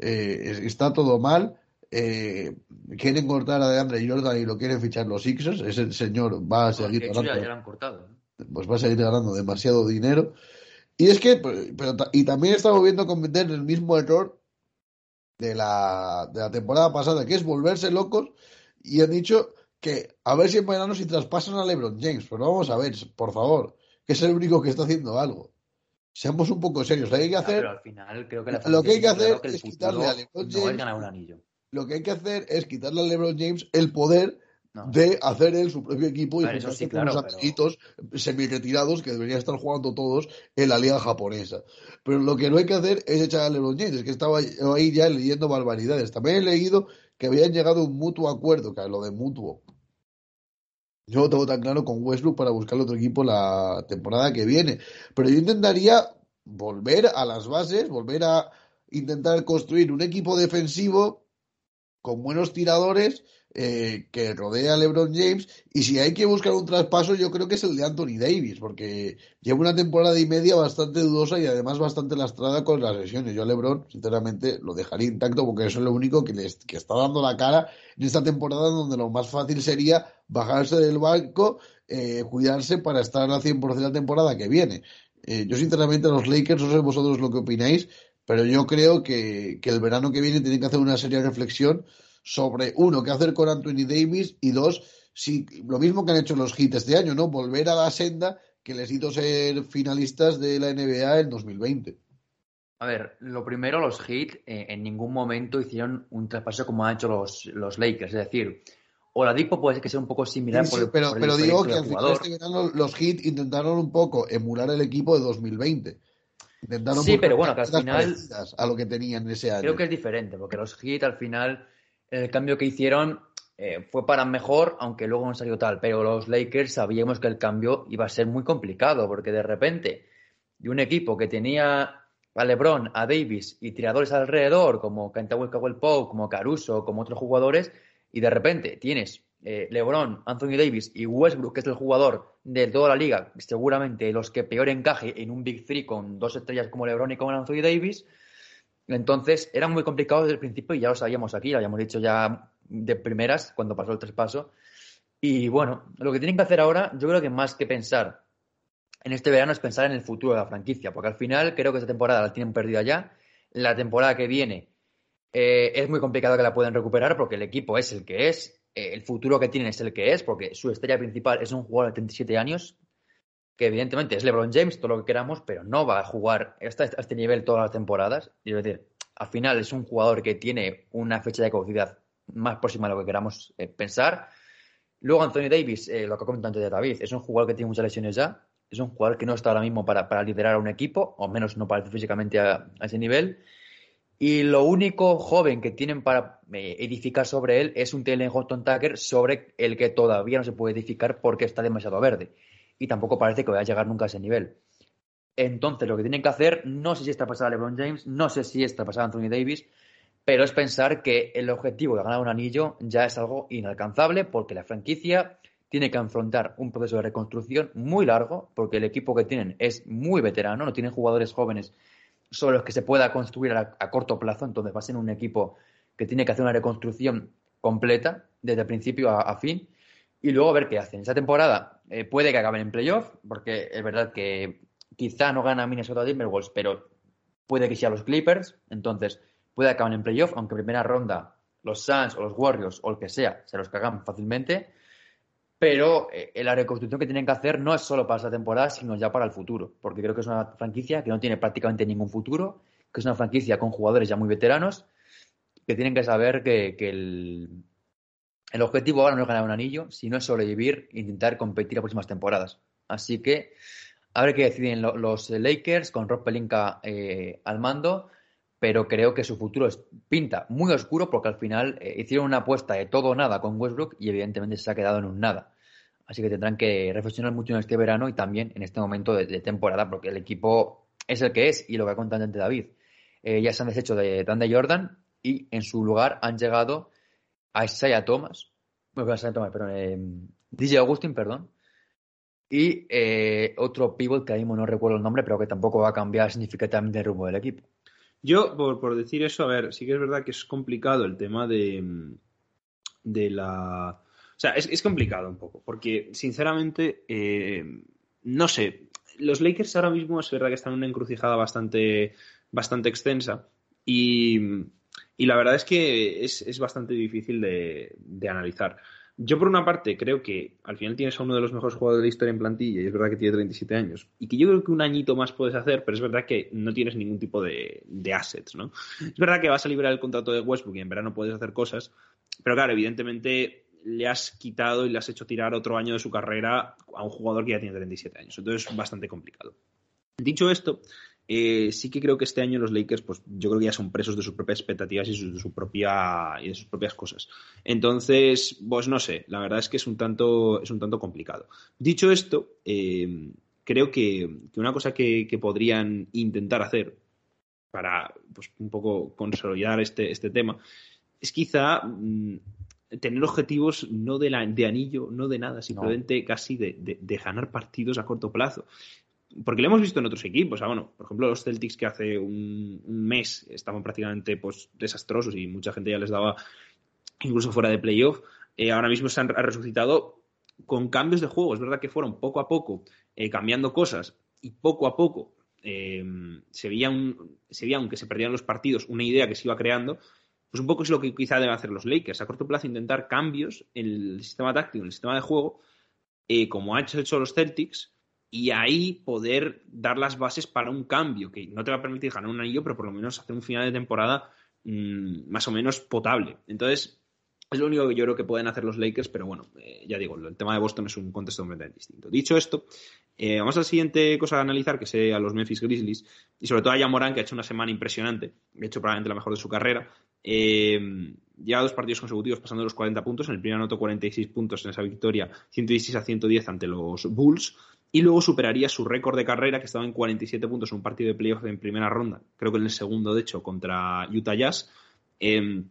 eh, está todo mal. Eh, quieren cortar a DeAndre Jordan y lo quieren fichar los Sixers. Ese señor va a seguir ganando. Ya, ya han cortado, ¿eh? Pues va a seguir ganando demasiado dinero. Y es que, pero, y también estamos viendo cometer el mismo error de la, de la temporada pasada, que es volverse locos y han dicho que a ver si en verano si traspasan a LeBron James. Pero vamos a ver, por favor, que es el único que está haciendo algo. Seamos un poco serios. Lo que hay que hacer, pero al final creo que la lo que hay que hacer que es quitarle a LeBron no James. ganar un anillo. Lo que hay que hacer es quitarle a LeBron James el poder de hacer él su propio equipo y sí, juntarse con claro, amiguitos semi-retirados que deberían estar jugando todos en la liga japonesa. Pero lo que no hay que hacer es echar a LeBron James, es que estaba ahí ya leyendo barbaridades. También he leído que habían llegado a un mutuo acuerdo, que es lo de mutuo. Yo no tengo tan claro con Westbrook para buscar otro equipo la temporada que viene. Pero yo intentaría volver a las bases, volver a intentar construir un equipo defensivo con buenos tiradores eh, que rodea a LeBron James. Y si hay que buscar un traspaso, yo creo que es el de Anthony Davis, porque lleva una temporada y media bastante dudosa y además bastante lastrada con las lesiones. Yo a LeBron, sinceramente, lo dejaría intacto porque eso es lo único que le que está dando la cara en esta temporada, donde lo más fácil sería bajarse del banco, eh, cuidarse para estar al 100% la temporada que viene. Eh, yo, sinceramente, a los Lakers, no sé vosotros lo que opináis, pero yo creo que, que el verano que viene tienen que hacer una seria reflexión sobre, uno, qué hacer con Anthony Davis y dos, si lo mismo que han hecho los Heat este año, ¿no? Volver a la senda que les hizo ser finalistas de la NBA en 2020. A ver, lo primero, los Heat eh, en ningún momento hicieron un traspaso como han hecho los, los Lakers. Es decir, Oladipo puede ser que sea un poco similar Sí, por el- pero, por el pero digo que al final este verano los Heat intentaron un poco emular el equipo de 2020. Intentaron Sí, pero bueno, que al final- a lo que tenían ese año. Creo que es diferente, porque los Heat al final, el cambio que hicieron eh, fue para mejor, aunque luego no salió tal. Pero los Lakers sabíamos que el cambio iba a ser muy complicado, porque de repente, de un equipo que tenía a LeBron, a Davis y tiradores alrededor, como Cantaway Cowell Pope, como Caruso, como otros jugadores, y de repente tienes eh, LeBron, Anthony Davis y Westbrook, que es el jugador de toda la liga, seguramente los que peor encaje en un Big Three con dos estrellas como LeBron y como Anthony Davis. Entonces era muy complicado desde el principio y ya lo sabíamos aquí, lo habíamos dicho ya de primeras cuando pasó el traspaso. Y bueno, lo que tienen que hacer ahora, yo creo que más que pensar en este verano es pensar en el futuro de la franquicia, porque al final creo que esta temporada la tienen perdida ya. La temporada que viene eh, es muy complicado que la puedan recuperar porque el equipo es el que es, eh, el futuro que tienen es el que es, porque su estrella principal es un jugador de 37 años, que evidentemente es LeBron James, todo lo que queramos, pero no va a jugar a este, nivel todas las temporadas. Es decir, al final es un jugador que tiene una fecha de caducidad más próxima a lo que queramos eh, pensar. Luego Anthony Davis, eh, lo que ha comentado antes de David, es un jugador que tiene muchas lesiones ya, es un jugador que no está ahora mismo para, para liderar a un equipo, o menos no parece físicamente a ese nivel. Y lo único joven que tienen para eh, edificar sobre él es un Taylor Horton Tucker sobre el que todavía no se puede edificar porque está demasiado verde. Y tampoco parece que vaya a llegar nunca a ese nivel. Entonces, lo que tienen que hacer, no sé si está pasada LeBron James, no sé si está pasada Anthony Davis, pero es pensar que el objetivo de ganar un anillo ya es algo inalcanzable porque la franquicia tiene que afrontar un proceso de reconstrucción muy largo porque el equipo que tienen es muy veterano, no tienen jugadores jóvenes sobre los que se pueda construir a, a corto plazo, entonces va a ser un equipo que tiene que hacer una reconstrucción completa desde principio a, fin y luego ver qué hacen. Esta temporada eh, puede que acaben en playoff porque es verdad que quizá no gana Minnesota Timberwolves, pero puede que sea los Clippers, entonces puede acabar en playoff, aunque en primera ronda los Suns o los Warriors o el que sea se los cagan fácilmente. Pero eh, la reconstrucción que tienen que hacer no es solo para esta temporada, sino ya para el futuro. Porque creo que es una franquicia que no tiene prácticamente ningún futuro, que es una franquicia con jugadores ya muy veteranos, que tienen que saber que, el, objetivo ahora no es ganar un anillo, sino es sobrevivir e intentar competir las próximas temporadas. Así que a ver qué deciden los Lakers con Rob Pelinka eh, al mando pero creo que su futuro es, pinta muy oscuro porque al final eh, hicieron una apuesta de todo o nada con Westbrook y evidentemente se ha quedado en un nada. Así que tendrán que reflexionar mucho en este verano y también en este momento de, temporada porque el equipo es el que es y lo que ha contado antes David. Eh, ya se han deshecho de Dante Jordan y en su lugar han llegado a Isaiah Thomas, bueno, Isaiah Thomas, perdón, eh, DJ Augustin, perdón, y eh, otro pivot que ahora mismo no recuerdo el nombre, pero que tampoco va a cambiar significativamente el rumbo del equipo. Yo, por, por, decir eso, a ver, sí que es verdad que es complicado el tema de, de la... O sea, es, es complicado un poco, porque sinceramente, eh, no sé, los Lakers ahora mismo es verdad que están en una encrucijada bastante, bastante extensa y, y la verdad es que es, es bastante difícil de, de analizar. Yo, por una parte, creo que al final tienes a uno de los mejores jugadores de la historia en plantilla y es verdad que tiene 37 años. Y que yo creo que un añito más puedes hacer, pero es verdad que no tienes ningún tipo de, de assets, ¿no? Es verdad que vas a liberar el contrato de Westbrook y en verano puedes hacer cosas, pero claro, evidentemente le has quitado y le has hecho tirar otro año de su carrera a un jugador que ya tiene 37 años. Entonces es bastante complicado. Dicho esto, eh, sí que creo que este año los Lakers, pues yo creo que ya son presos de sus propias expectativas y de, y de sus propias cosas. Entonces, pues no sé, la verdad es que es un tanto, es un tanto complicado. Dicho esto, eh, creo que, una cosa que, podrían intentar hacer para pues, un poco consolidar este, este tema es quizá mm, tener objetivos no de, la, de anillo, no de nada, simplemente casi de, de, ganar partidos a corto plazo porque lo hemos visto en otros equipos. bueno, por ejemplo, los Celtics que hace un, mes estaban prácticamente pues, desastrosos y mucha gente ya les daba incluso fuera de playoff. Eh, ahora mismo se han resucitado con cambios de juego. Es verdad que fueron poco a poco eh, cambiando cosas y poco a poco eh, se, veía se veía, aunque se perdían los partidos, una idea que se iba creando. Pues un poco es lo que quizá deben hacer los Lakers. A corto plazo intentar cambios en el sistema táctico, en el sistema de juego, como han hecho los Celtics, y ahí poder dar las bases para un cambio que no te va a permitir ganar un anillo, pero por lo menos hacer un final de temporada mm, más o menos potable. Entonces, es lo único que yo creo que pueden hacer los Lakers, pero bueno, eh, ya digo, el tema de Boston es un contexto completamente distinto. Dicho esto, eh, vamos a la siguiente cosa a analizar, que sea los Memphis Grizzlies, y sobre todo a Morán, que ha hecho una semana impresionante, ha hecho probablemente la mejor de su carrera. Eh, lleva dos partidos consecutivos pasando los 40 puntos, en el primer anotó 46 puntos en esa victoria, 116 a 110 ante los Bulls y luego superaría su récord de carrera que estaba en 47 puntos en un partido de playoff en primera ronda, creo que en el segundo de hecho contra Utah Jazz. Eh,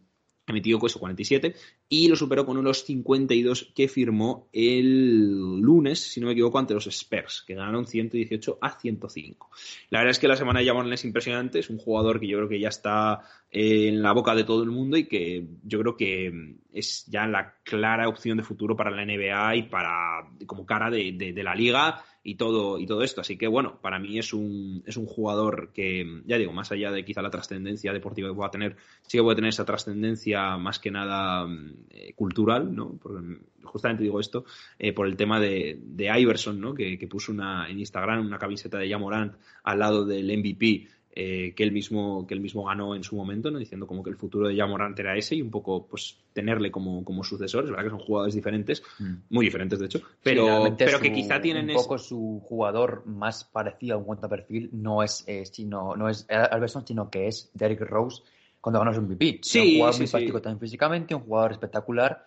emitido pues 47 y lo superó con unos 52 que firmó el lunes, si no me equivoco, ante los Spurs, que ganaron 118 a 105. La verdad es que la semana de es impresionante, es un jugador que yo creo que ya está eh, en la boca de todo el mundo y que yo creo que es ya la clara opción de futuro para la NBA y para como cara de la liga y todo, y todo esto. Así que bueno, para mí es un, es un jugador que, ya digo, más allá de quizá la trascendencia deportiva que pueda tener, sí que puede tener esa trascendencia más que nada eh, cultural, ¿no? Porque justamente digo esto eh, por el tema de, de Iverson, ¿no? Que, que, puso una, en Instagram una camiseta de Jamorant al lado del MVP eh, que, él mismo, que él mismo ganó en su momento, ¿no? diciendo como que el futuro de Jamorant era ese y un poco pues tenerle como, como sucesor. Es verdad que son jugadores diferentes, mm. muy diferentes de hecho, pero, pero que quizá tienen... Un poco su jugador más parecido en cuanto a perfil no es, eh, sino, no es Alberson, sino que es Derrick Rose cuando ganó su MVP. Sí, un jugador sí, muy sí. práctico también físicamente, un jugador espectacular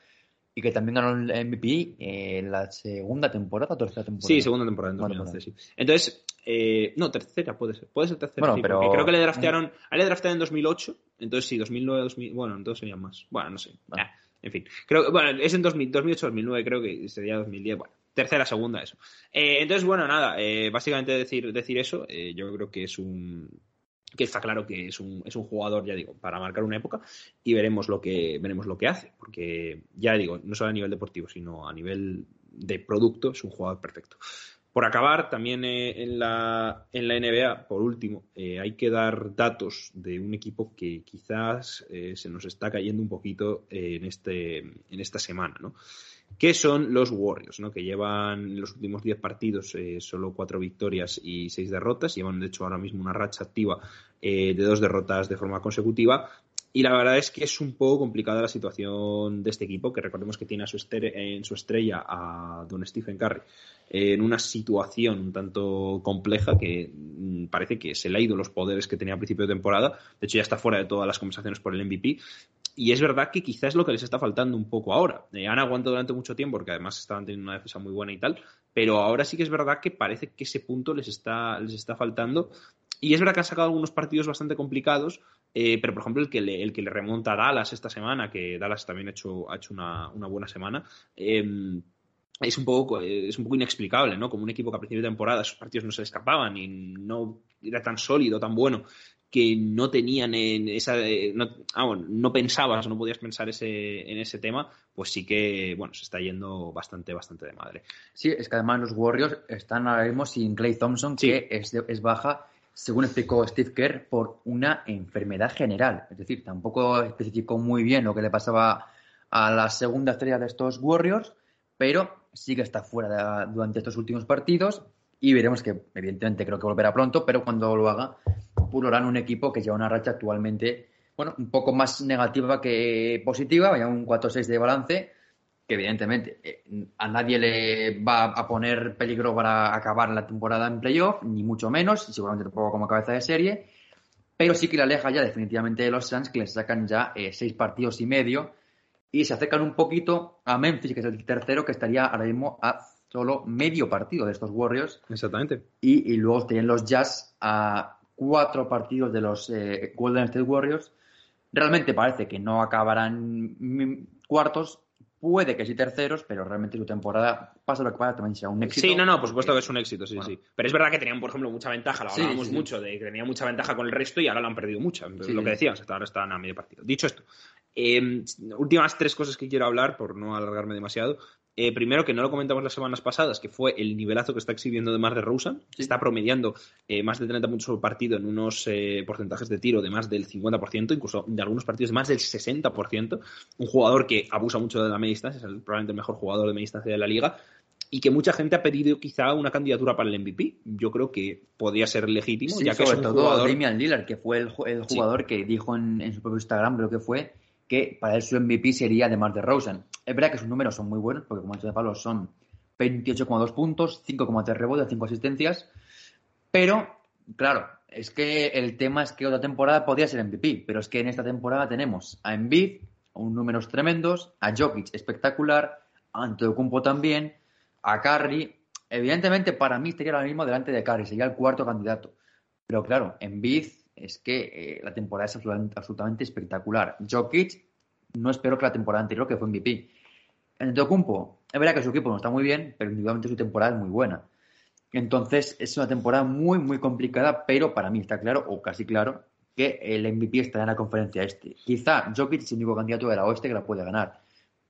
y que también ganó el MVP en la segunda temporada o tercera temporada. Sí, segunda temporada en 2011, sí. Entonces, eh, no, tercera puede ser. Puede ser tercera, Bueno, sí, pero- porque creo que le draftearon. A él le draftearon en 2008, entonces sí, 2009, 2000. Bueno, entonces serían más. Bueno, no sé. Vale. Ah, en fin. Creo, bueno, es en 2000, 2008, 2009, creo que sería 2010. Bueno, tercera, segunda, eso. Eh, entonces, bueno, nada, eh, básicamente decir, decir eso, eh, yo creo que es un. Que está claro que es un, es un jugador, ya digo, para marcar una época y veremos lo que, veremos lo que hace, porque ya digo, no solo a nivel deportivo, sino a nivel de producto, es un jugador perfecto. Por acabar, también eh, en, la, en la NBA, por último, eh, hay que dar datos de un equipo que quizás eh, se nos está cayendo un poquito en, este, en esta semana, ¿no? Que son los Warriors, ¿no? que llevan en los últimos 10 partidos eh, solo 4 victorias y 6 derrotas, llevan de hecho ahora mismo una racha activa eh, de dos derrotas de forma consecutiva. Y la verdad es que es un poco complicada la situación de este equipo, que recordemos que tiene a su en su estrella a don Stephen Curry eh, en una situación un tanto compleja que mm, parece que se le ha ido los poderes que tenía a principio de temporada. De hecho, ya está fuera de todas las conversaciones por el MVP. Y es verdad que quizás es lo que les está faltando un poco ahora. Eh, han aguantado durante mucho tiempo porque además estaban teniendo una defensa muy buena y tal, pero ahora sí que es verdad que parece que ese punto les está, les está faltando. Y es verdad que han sacado algunos partidos bastante complicados, eh, pero por ejemplo el que, le, el que le remonta a Dallas esta semana, que Dallas también ha hecho, ha hecho una, una buena semana, eh, es un poco es un poco inexplicable, ¿no? Como un equipo que a principio de temporada sus partidos no se le escapaban y no era tan sólido, tan bueno que no tenían en esa eh, no, ah, bueno, no pensabas, no podías pensar ese, en ese tema, pues sí que bueno, se está yendo bastante bastante de madre. Sí, es que además los Warriors están ahora mismo sin Clay Thompson, Sí. que es, es baja, según explicó Steve Kerr, por una enfermedad general. Es decir, tampoco especificó muy bien lo que le pasaba a la segunda estrella de estos Warriors, pero sí que está fuera de- durante estos últimos partidos y veremos que, evidentemente, creo que volverá pronto, pero cuando lo haga, lo harán un equipo que lleva una racha actualmente, bueno, un poco más negativa que positiva, vaya un 4-6 de balance, que evidentemente eh, a nadie le va a poner peligro para acabar la temporada en playoff, ni mucho menos, seguramente tampoco como cabeza de serie, pero sí que le aleja ya definitivamente de los Suns, que le sacan ya eh, seis partidos y medio, y se acercan un poquito a Memphis, que es el tercero, que estaría ahora mismo a solo medio partido de estos Warriors. Exactamente. Y, y luego tienen los Jazz a cuatro partidos de los eh, Golden State Warriors. Realmente parece que no acabarán cuartos, puede que sí terceros, pero realmente su temporada, pasa lo que pasa, también será un éxito. Sí, no, no, por supuesto que es un éxito, sí, sí. Pero es verdad que tenían, por ejemplo, mucha ventaja, lo hablábamos mucho, de que tenían mucha ventaja con el resto y ahora lo han perdido mucha, lo que decíamos, ahora están a medio partido. Dicho esto, eh, últimas tres cosas que quiero hablar, por no alargarme demasiado. Eh, primero, que no lo comentamos las semanas pasadas, que fue el nivelazo que está exhibiendo de Mar de Rosa. Está promediando eh, más de 30 puntos por partido en unos eh, porcentajes de tiro de más del 50%, incluso de algunos partidos de más del 60%. Un jugador que abusa mucho de la media distancia, es probablemente el mejor jugador de media distancia de la liga. Y que mucha gente ha pedido quizá una candidatura para el MVP. Yo creo que podría ser legítimo, ya que es un todo jugador... Damian Lillard, que fue el, jugador que dijo en, en su propio Instagram, creo que fue, que para él su MVP sería de Mar de Rosen. Es verdad que sus números son muy buenos, porque como ha dicho de Pablo, son 28,2 puntos, 5,3 rebotes, 5 asistencias, pero, claro, es que el tema es que otra temporada podría ser MVP, pero es que en esta temporada tenemos a Embiid, un números tremendos, a Jokic espectacular, a Antetokounmpo también, a Curry. Evidentemente, para mí estaría ahora mismo delante de Curry, sería el cuarto candidato. Pero claro, Embiid es que eh, la temporada es absolutamente, espectacular. Jokic, no espero que la temporada anterior, que fue MVP. En Tocumpo, es verdad que su equipo no está muy bien, pero individualmente su temporada es muy buena. Entonces, es una temporada muy, muy complicada, pero para mí está claro, o casi claro, que el MVP estará en la conferencia este. Quizá Jokic es el único candidato de la oeste que la puede ganar,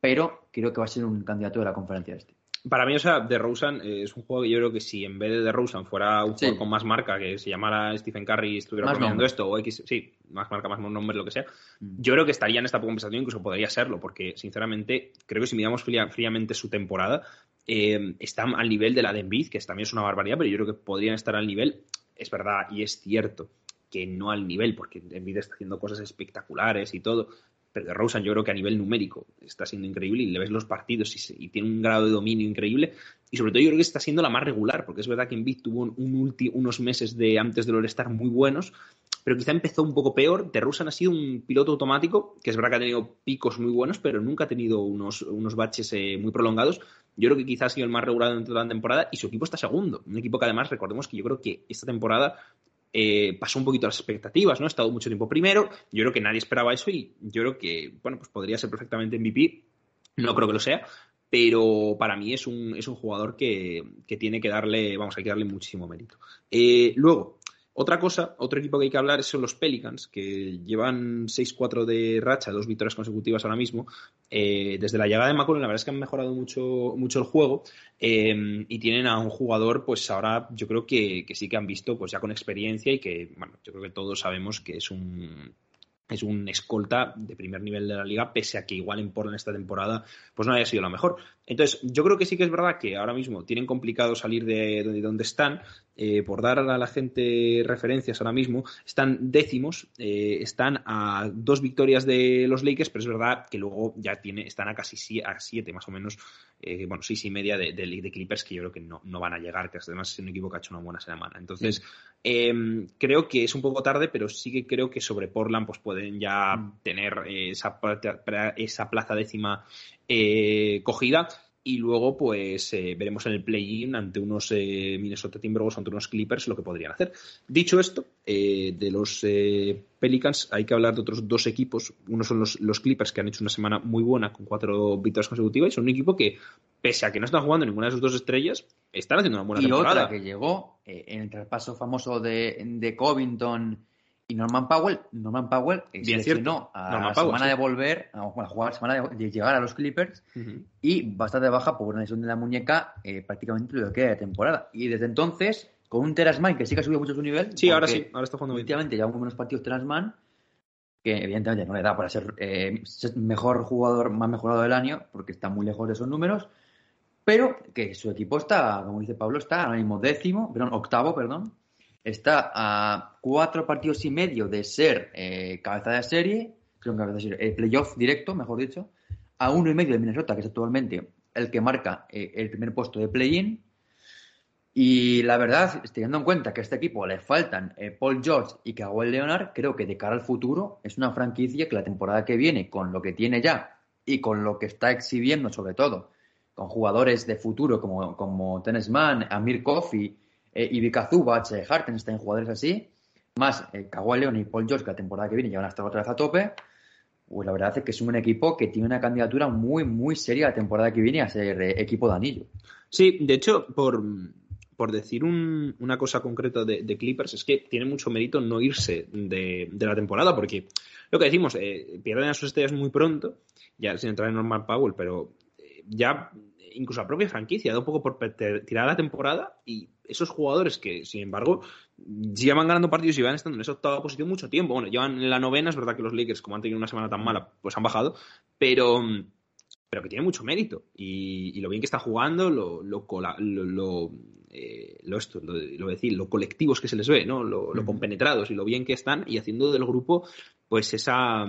pero creo que va a ser un candidato de la conferencia este para mí, o sea, The Rosen eh, es un juego que yo creo que si en vez de The Rosen fuera un juego con más marca, que se llamara Stephen Curry y estuviera poniendo esto, o X, sí, más marca, más nombre, lo que sea, mm. yo creo que estaría en esta conversación, incluso podría serlo, porque sinceramente creo que si miramos fríamente su temporada, eh, está al nivel de la de Embiid, que también es una barbaridad, pero yo creo que podrían estar al nivel, es verdad y es cierto que no al nivel, porque Embiid está haciendo cosas espectaculares y todo, pero de Rosen yo creo que a nivel numérico está siendo increíble y le ves los partidos y, tiene un grado de dominio increíble y sobre todo yo creo que está siendo la más regular porque es verdad que Embiid tuvo un, unos meses de antes del All-Star muy buenos pero quizá empezó un poco peor. De Rosen ha sido un piloto automático, que es verdad que ha tenido picos muy buenos, pero nunca ha tenido unos, unos baches eh, muy prolongados. Yo creo que quizá ha sido el más regular de toda la temporada y su equipo está segundo. Un equipo que además, recordemos que yo creo que esta temporada eh, pasó un poquito las expectativas, ¿no? Ha estado mucho tiempo primero, yo creo que nadie esperaba eso y yo creo que, bueno, pues podría ser perfectamente MVP, no creo que lo sea, pero para mí es un, es un jugador que, que tiene que darle, vamos, hay que darle muchísimo mérito. Eh, luego, otra cosa, otro equipo que hay que hablar son los Pelicans, que llevan 6-4 de racha, dos victorias consecutivas ahora mismo. Eh, desde la llegada de McCollum, la verdad es que han mejorado mucho, mucho el juego eh, y tienen a un jugador, pues ahora yo creo que, que, sí que han visto, pues ya con experiencia y que, bueno, yo creo que todos sabemos que es un, es un escolta de primer nivel de la liga, pese a que igual en Portland esta temporada pues no haya sido lo mejor. Entonces, yo creo que sí que es verdad que ahora mismo tienen complicado salir de donde están, eh, por dar a la gente referencias ahora mismo, están décimos, eh, están a dos victorias de los Lakers, pero es verdad que luego ya tiene, están a casi a siete más o menos, eh, bueno, seis y media de, de, Clippers que yo creo que no, no van a llegar, que además es un equipo que ha hecho una buena semana. Entonces, em, creo que es un poco tarde, pero sí que creo que sobre Portland pues pueden ya mm. tener esa, esa plaza décima cogida y luego pues eh, veremos en el play-in ante unos eh, Minnesota Timberwolves, ante unos Clippers lo que podrían hacer. Dicho esto, eh, de los Pelicans hay que hablar de otros dos equipos. Uno son los, los, Clippers que han hecho una semana muy buena con cuatro victorias consecutivas y son un equipo que, pese a que no están jugando ninguna de sus dos estrellas, están haciendo una buena temporada. Y otra que llegó en el traspaso famoso de, de Covington y Norman Powell, Norman Powell Bien seleccionó a la semana de volver, a, bueno, jugar, semana de, llegar a los Clippers y bastante baja por una lesión de la muñeca eh, prácticamente lo que queda de temporada. Y desde entonces, con un Terasman que sí que ha subido mucho su nivel. Sí, ahora sí, ahora está jugando Últimamente lleva un menos partidos Terasman, que evidentemente no le da para ser eh, mejor jugador, más mejorado del año, porque está muy lejos de esos números. Pero que su equipo está, como dice Pablo, está ahora mismo décimo, perdón, octavo, perdón, está a cuatro partidos y medio de ser eh, cabeza de serie, creo que cabeza de serie, el playoff directo, mejor dicho, a uno y medio de Minnesota, que es actualmente el que marca eh, el primer puesto de play-in. Y la verdad, teniendo en cuenta que a este equipo le faltan eh, Paul George y Kawhi Leonard, creo que de cara al futuro es una franquicia que la temporada que viene, con lo que tiene ya y con lo que está exhibiendo sobre todo, con jugadores de futuro como, como Tennis Amir Kofi, eh, Ivica Zubac, eh, Hartenstein, jugadores así, más eh, Kawhi Leonard y Paul George que la temporada que viene ya van a estar otra vez a tope, pues la verdad es que es un equipo que tiene una candidatura muy, muy seria la temporada que viene a ser eh, equipo de anillo. Sí, de hecho, por, por decir un- una cosa concreta de, Clippers, es que tiene mucho mérito no irse de, la temporada, porque lo que decimos, eh, pierden a sus estrellas muy pronto, ya sin entrar en Norman Powell, pero eh, ya incluso la propia franquicia da un poco por tirar la temporada y esos jugadores que, sin embargo, llevan ganando partidos y van estando en esa octava posición mucho tiempo. Bueno, llevan en la novena, es verdad que los Lakers, como han tenido una semana tan mala, pues han bajado, pero pero que tiene mucho mérito. Y, y lo bien que está jugando, lo, lo, cola- lo, lo, eh, lo esto, lo, lo decir, lo colectivos que se les ve, ¿no? Lo, lo compenetrados y lo bien que están, y haciendo del grupo, pues esa,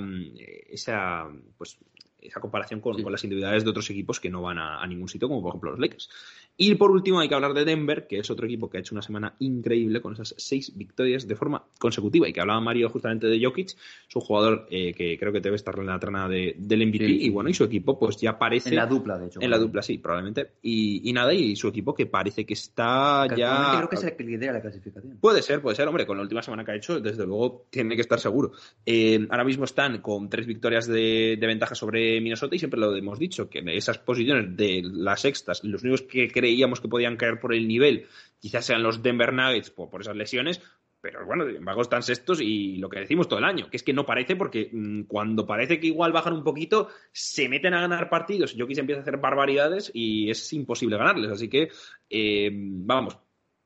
esa, pues, esa comparación con, Sí. con las individualidades de otros equipos que no van a, a ningún sitio, como por ejemplo los Lakers. Y por último hay que hablar de Denver, que es otro equipo que ha hecho una semana increíble con esas seis victorias de forma consecutiva. Y que hablaba Mario justamente de Jokic, es un jugador eh, que creo que debe estar en la trana de- del MVP. Sí. Y bueno, y su equipo pues ya parece... En la dupla, de hecho. En la dupla, sí, probablemente. Y, y nada, y su equipo que parece que está ya... Creo que es el que lidera la clasificación. Puede ser, puede ser, hombre, con la última semana que ha hecho, desde luego tiene que estar seguro. Eh, ahora mismo están con tres victorias de, de ventaja sobre Minnesota y siempre lo hemos dicho, que en esas posiciones de las sextas, los únicos que creíamos que podían caer por el nivel, quizás sean los Denver Nuggets por, por esas lesiones, pero bueno, embargo están sextos y lo que decimos todo el año, que es que no parece porque mm, cuando parece que igual bajan un poquito, se meten a ganar partidos, Jokic empieza a hacer barbaridades y es imposible ganarles, así que eh, vamos,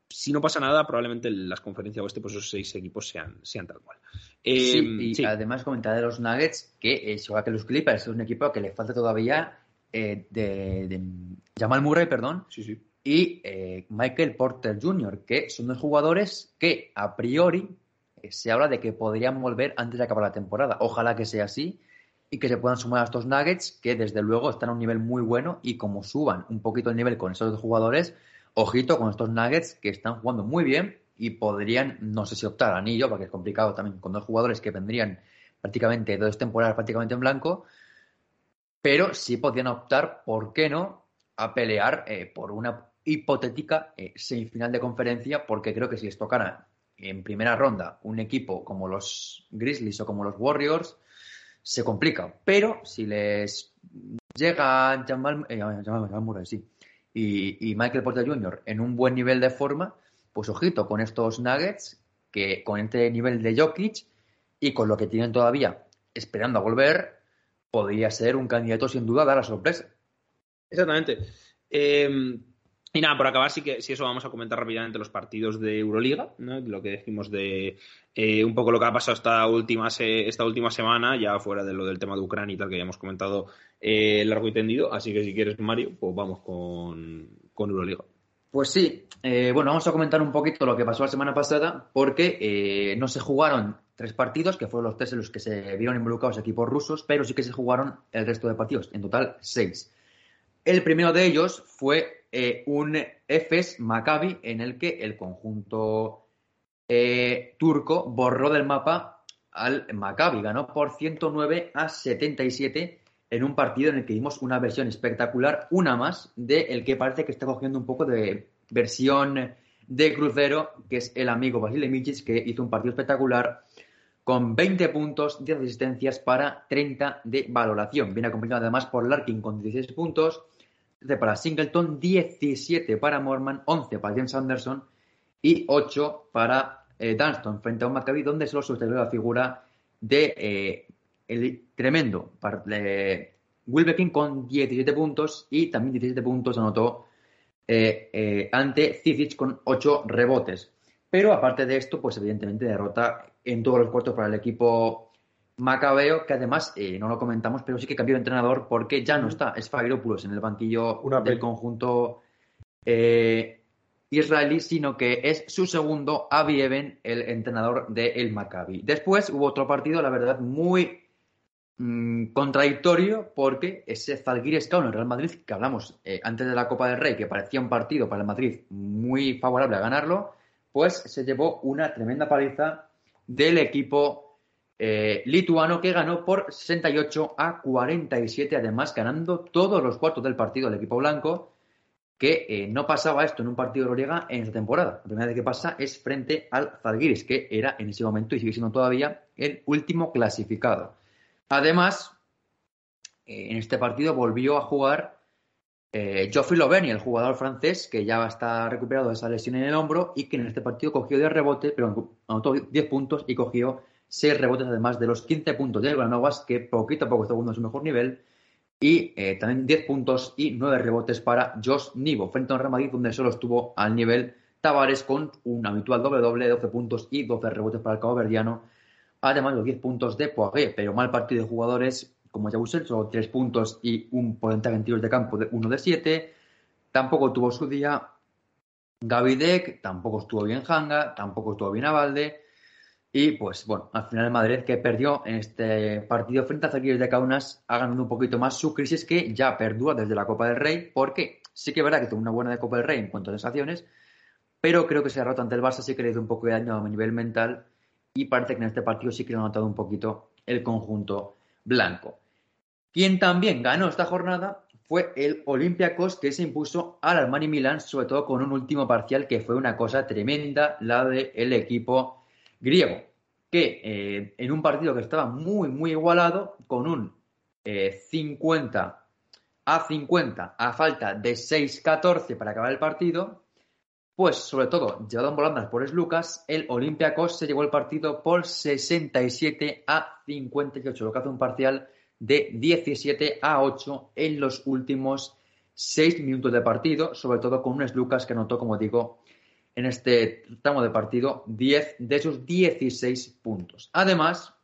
si no pasa nada, probablemente las conferencias oeste, pues esos seis equipos sean, sean tal cual. Eh, sí, y sí. además comentar de los Nuggets que, eh, igual que los Clippers, es un equipo que le falta todavía eh, de, de Jamal Murray, perdón, sí, sí. y eh, Michael Porter Jr., que son dos jugadores que a priori eh, se habla de que podrían volver antes de acabar la temporada. Ojalá que sea así y que se puedan sumar a estos Nuggets, que desde luego están a un nivel muy bueno y como suban un poquito el nivel con esos dos jugadores, ojito con estos Nuggets que están jugando muy bien y podrían, no sé si optar a anillo, porque es complicado también con dos jugadores que vendrían prácticamente dos temporadas prácticamente en blanco, pero sí podrían optar, ¿por qué no?, a pelear eh, por una hipotética eh, semifinal de conferencia, porque creo que si les tocara en primera ronda un equipo como los Grizzlies o como los Warriors, se complica. Pero si les llega Jamal, eh, Murray, sí, y, y Michael Porter Jr. en un buen nivel de forma, pues ojito con estos Nuggets, que con este nivel de Jokic y con lo que tienen todavía esperando a volver, podría ser un candidato sin duda a dar la sorpresa. Exactamente. Eh, y nada, por acabar, sí que si eso vamos a comentar rápidamente los partidos de Euroliga, ¿no? lo que decimos de eh, un poco lo que ha pasado esta última, esta última semana, ya fuera de lo del tema de Ucrania y tal, que ya hemos comentado eh, largo y tendido. Así que si quieres, Mario, pues vamos con, con Euroliga. Pues sí, eh, bueno, vamos a comentar un poquito lo que pasó la semana pasada, porque eh, no se jugaron tres partidos, que fueron los tres en los que se vieron involucrados equipos rusos, pero sí que se jugaron el resto de partidos, en total seis. El primero de ellos fue eh, un EFES Maccabi, en el que el conjunto turco borró del mapa al Maccabi, ganó por 109 a 77 en un partido en el que vimos una versión espectacular, una más, de el que parece que está cogiendo un poco de versión de crucero, que es el amigo Vasile Michic, que hizo un partido espectacular con 20 puntos, 10 asistencias para 30 de valoración. Viene acompañado además por Larkin con 16 puntos, 13 para Singleton, 17 para Morman, 11 para James Anderson y 8 para eh, Dunston frente a un Maccabi donde solo sucedió la figura de eh, el tremendo eh, Wilbekin con 17 puntos y también 17 puntos anotó eh, eh, ante Cizic con 8 rebotes. Pero aparte de esto, pues evidentemente derrota en todos los puestos para el equipo macabeo, que además, eh, no lo comentamos, pero sí que cambió de entrenador porque ya no está, es Fagiropoulos en el banquillo Una del conjunto israelí, sino que es su segundo Avi Eben, el entrenador del Maccabi. Después hubo otro partido, la verdad, muy mm, contradictorio porque ese Zalgiris en Real Madrid que hablamos eh, antes de la Copa del Rey, que parecía un partido para el Madrid muy favorable a ganarlo, pues se llevó una tremenda paliza del equipo eh, lituano que ganó por 68 a 47, además ganando todos los cuartos del partido el equipo blanco que eh, no pasaba esto en un partido de en esta temporada. La primera vez que pasa es frente al Zalgiris, que era en ese momento y sigue siendo todavía el último clasificado. Además, eh, en este partido volvió a jugar eh, Geoffrey Loveni, el jugador francés, que ya está recuperado de esa lesión en el hombro y que en este partido cogió 10 rebotes, pero anotó 10 puntos y cogió 6 rebotes, además de los 15 puntos de Granovas, que poquito a poco está jugando a su mejor nivel. Y eh, también 10 puntos y 9 rebotes para Josh Nivo, frente a un Real Madrid donde solo estuvo al nivel Tavares con un habitual doble-doble, 12 puntos y 12 rebotes para el cabo verdiano, además los 10 puntos de Poirier, pero mal partido de jugadores como Jabusel, solo 3 puntos y un porcentaje en de campo de 1 de 7, tampoco tuvo su día Gavidec, tampoco estuvo bien Hanga, tampoco estuvo bien Avalde, y pues bueno, al final Madrid que perdió en este partido frente a Zaguires de Kaunas ha ganado un poquito más su crisis que ya perdura desde la Copa del Rey, porque sí que es verdad que tuvo una buena de Copa del Rey en cuanto a sensaciones, pero creo que se ha roto ante el Barça, sí que le hizo un poco de daño a nivel mental y parece que en este partido sí que lo ha notado un poquito el conjunto blanco. Quien también ganó esta jornada fue el Olympiacos que se impuso al Armani Milan, sobre todo con un último parcial que fue una cosa tremenda, la del equipo griego, que eh, en un partido que estaba muy, muy igualado, con un 50 eh, a 50 a falta de 6-14 para acabar el partido, pues sobre todo llevado en volandas por Lucas, el Olympiacos se llevó el partido por 67 a 58, lo que hace un parcial de 17 a 8 en los últimos 6 minutos de partido, sobre todo con un Lucas que anotó, como digo, en este tramo de partido 10 de esos 16 puntos. Además,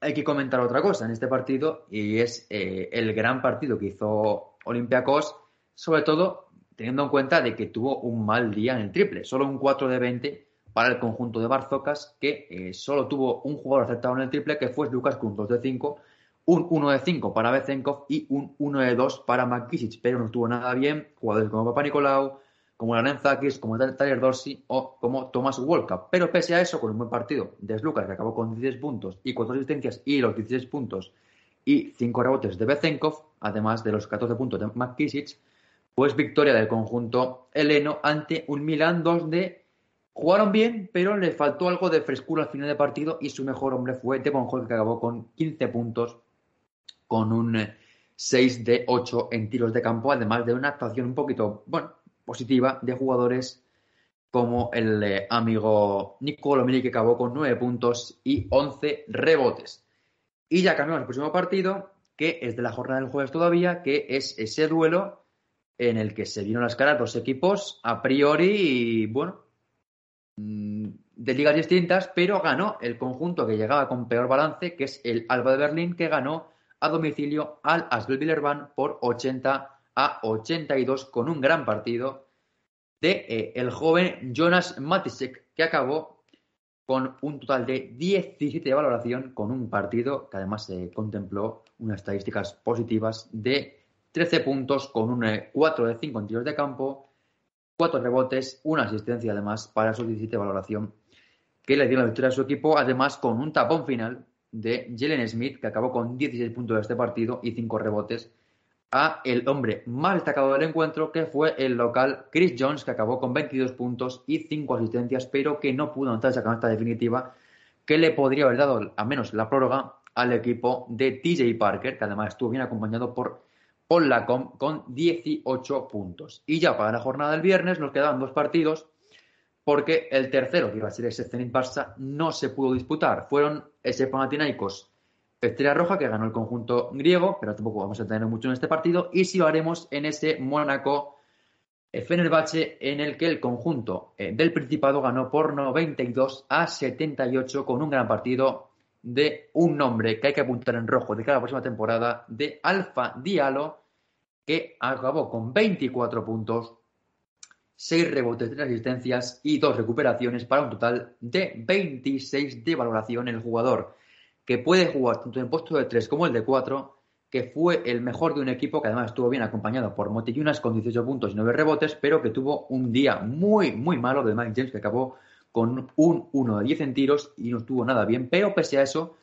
hay que comentar otra cosa en este partido y es eh, el gran partido que hizo Olympiacos, sobre todo teniendo en cuenta de que tuvo un mal día en el triple, solo un 4 de 20 para el conjunto de Barzocas, que eh, solo tuvo un jugador aceptado en el triple, que fue Lucas con 2 de 5, un 1 de 5 para Bezenkov y un 1 de 2 para McKissick, pero no estuvo nada bien, jugadores como Papa Nicolau, como Loren Zakis, como Tyler Dorsey o como Thomas Walkup. Pero pese a eso, con un buen partido de Slukas, que acabó con 16 puntos y 4 asistencias y los 16 puntos y 5 rebotes de Bezenkov, además de los 14 puntos de McKissick, pues victoria del conjunto heleno ante un Milan donde jugaron bien, pero le faltó algo de frescura al final del partido y su mejor hombre fue Devon Hall, que acabó con 15 puntos con un 6 de 8 en tiros de campo, además de una actuación un poquito, bueno, positiva de jugadores como el eh, amigo Nicolo Mini que acabó con 9 puntos y 11 rebotes. Y ya cambiamos al próximo partido, que es de la jornada del jueves todavía, que es ese duelo en el que se vieron las caras dos equipos a priori, bueno, mm, de ligas distintas, pero ganó el conjunto que llegaba con peor balance, que es el Alba de Berlín, que ganó a domicilio al Asbel Villerban por 80 a 82 con un gran partido de eh, el joven Jonas Matisek, que acabó con un total de 17 de valoración con un partido que además se contempló unas estadísticas positivas de 13 puntos con un 4 eh, de 5 en tiros de campo, 4 rebotes, una asistencia además para esos 17 de valoración que le dio la victoria a su equipo, además con un tapón final de Jalen Smith que acabó con 16 puntos de este partido y 5 rebotes a el hombre más destacado del encuentro, que fue el local Chris Jones, que acabó con 22 puntos y 5 asistencias, pero que no pudo anotar esa canasta definitiva que le podría haber dado al menos la prórroga al equipo de TJ Parker, que además estuvo bien acompañado por Paul Lacombe con 18 puntos. Y ya para la jornada del viernes nos quedaban dos partidos, porque el tercero, que iba a ser ese Zenit Barça, no se pudo disputar. Fueron ese Panathinaikos Estrella Roja, que ganó el conjunto griego, pero tampoco vamos a tener mucho en este partido. Y si lo haremos en ese Mónaco eh, Fenerbahce, en el que el conjunto eh, del Principado ganó por 92 a 78 con un gran partido de un nombre que hay que apuntar en rojo de cada próxima temporada, de Alfa Diallo, que acabó con 24 puntos, 6 rebotes, 3 asistencias y 2 recuperaciones para un total de 26 de valoración el jugador que puede jugar tanto en puesto de 3 como el de 4, que fue el mejor de un equipo que además estuvo bien acompañado por Motillunas con 18 puntos y 9 rebotes, pero que tuvo un día muy, muy malo de Mike James, que acabó con un 1 de 10 en tiros y no estuvo nada bien, pero pese a eso,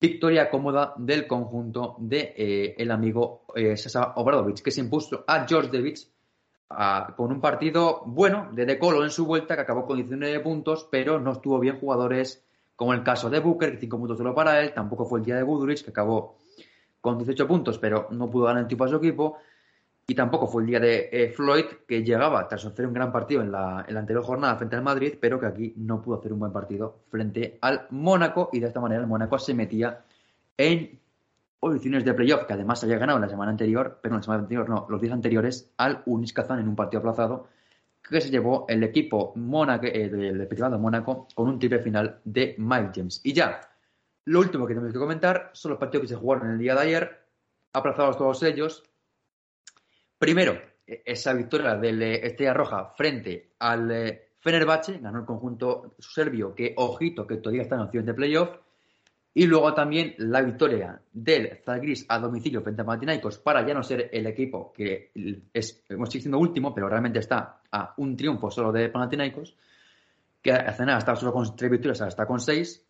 victoria cómoda del conjunto de eh, el amigo eh, Sasa Obradovich, que se impuso a George Davids con un partido bueno de decolo en su vuelta, que acabó con 19 puntos, pero no estuvo bien jugadores como el caso de Booker, 5 puntos solo para él, tampoco fue el día de Gudurich, que acabó con 18 puntos, pero no pudo ganar el tipo a su equipo. Y tampoco fue el día de eh, Floyd, que llegaba tras hacer un gran partido en la, anterior jornada frente al Madrid, pero que aquí no pudo hacer un buen partido frente al Mónaco. Y de esta manera el Mónaco se metía en posiciones de playoff, que además había ganado la semana anterior, pero la semana anterior no, los días anteriores, al Kazan en un partido aplazado, que se llevó el equipo Mónaco, eh, privado Mónaco con un triple final de Mike James. Y ya, lo último que tenemos que comentar son los partidos que se jugaron el día de ayer, aplazados todos ellos, Primero, e, esa victoria del eh, Estrella Roja frente al eh, Fenerbahce, ganó el conjunto serbio, que ojito, que todavía está en opción de playoff. Y luego también la victoria del Zalgiris a domicilio frente a Panathinaikos para ya no ser el equipo que es, hemos siendo último, pero realmente está a un triunfo solo de Panathinaikos, que hace nada está solo con tres victorias, ahora está con seis.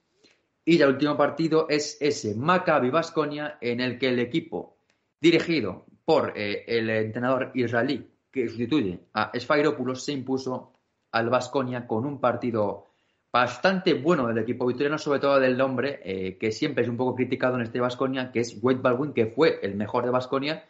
Y el último partido es ese Maccabi Basconia, en el que el equipo dirigido por eh, el entrenador israelí que sustituye a Sfairopoulos, se impuso al Vasconia con un partido bastante bueno del equipo victoriano, sobre todo del nombre, eh, que siempre es un poco criticado en este Vasconia, que es Wade Baldwin, que fue el mejor de Vasconia,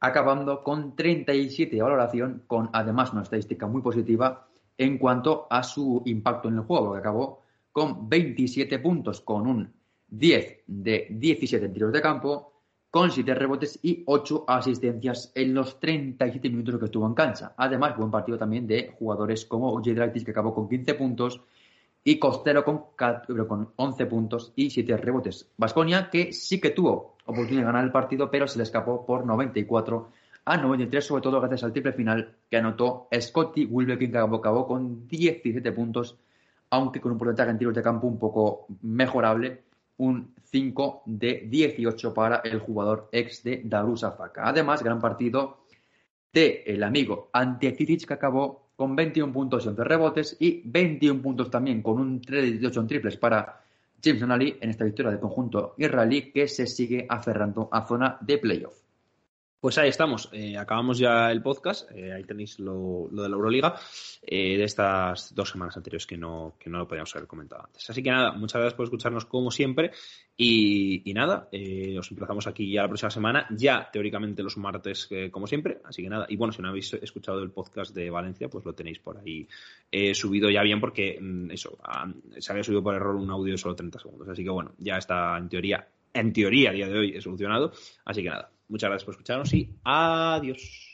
acabando con 37 de valoración, con además una estadística muy positiva en cuanto a su impacto en el juego, que acabó con 27 puntos, con un 10 de 17 tiros de campo, con 7 rebotes y 8 asistencias en los 37 minutos que estuvo en cancha. Además, buen partido también de jugadores como Dragtis, que acabó con 15 puntos, y Costero con, con 11 puntos y 7 rebotes. Vasconia, que sí que tuvo oportunidad de ganar el partido, pero se le escapó por 94 a 93, sobre todo gracias al triple final que anotó Scotty Wilbekin, que acabó con 17 puntos, aunque con un porcentaje en tiros de campo un poco mejorable un 5 de 18 para el jugador ex de Darussafaka. Además, gran partido de el amigo Ante que acabó con 21 puntos y 11 rebotes y 21 puntos también con un 3 de 8 en triples para James Ali en esta victoria del conjunto israelí que se sigue aferrando a zona de playoff. Pues ahí estamos, eh, acabamos ya el podcast, eh, ahí tenéis lo, de la Euroliga eh, de estas dos semanas anteriores que no, que no lo podíamos haber comentado antes. Así que nada, muchas gracias por escucharnos como siempre. Y, nada, os emplazamos aquí ya la próxima semana, ya teóricamente los martes como siempre, así que nada, y bueno, si no habéis escuchado el podcast de Valencia, pues lo tenéis por ahí subido ya bien porque mm, eso, se había subido por error un audio de solo 30 segundos, así que bueno, ya está en teoría, en teoría a día de hoy solucionado, así que nada. Muchas gracias por escucharnos y adiós.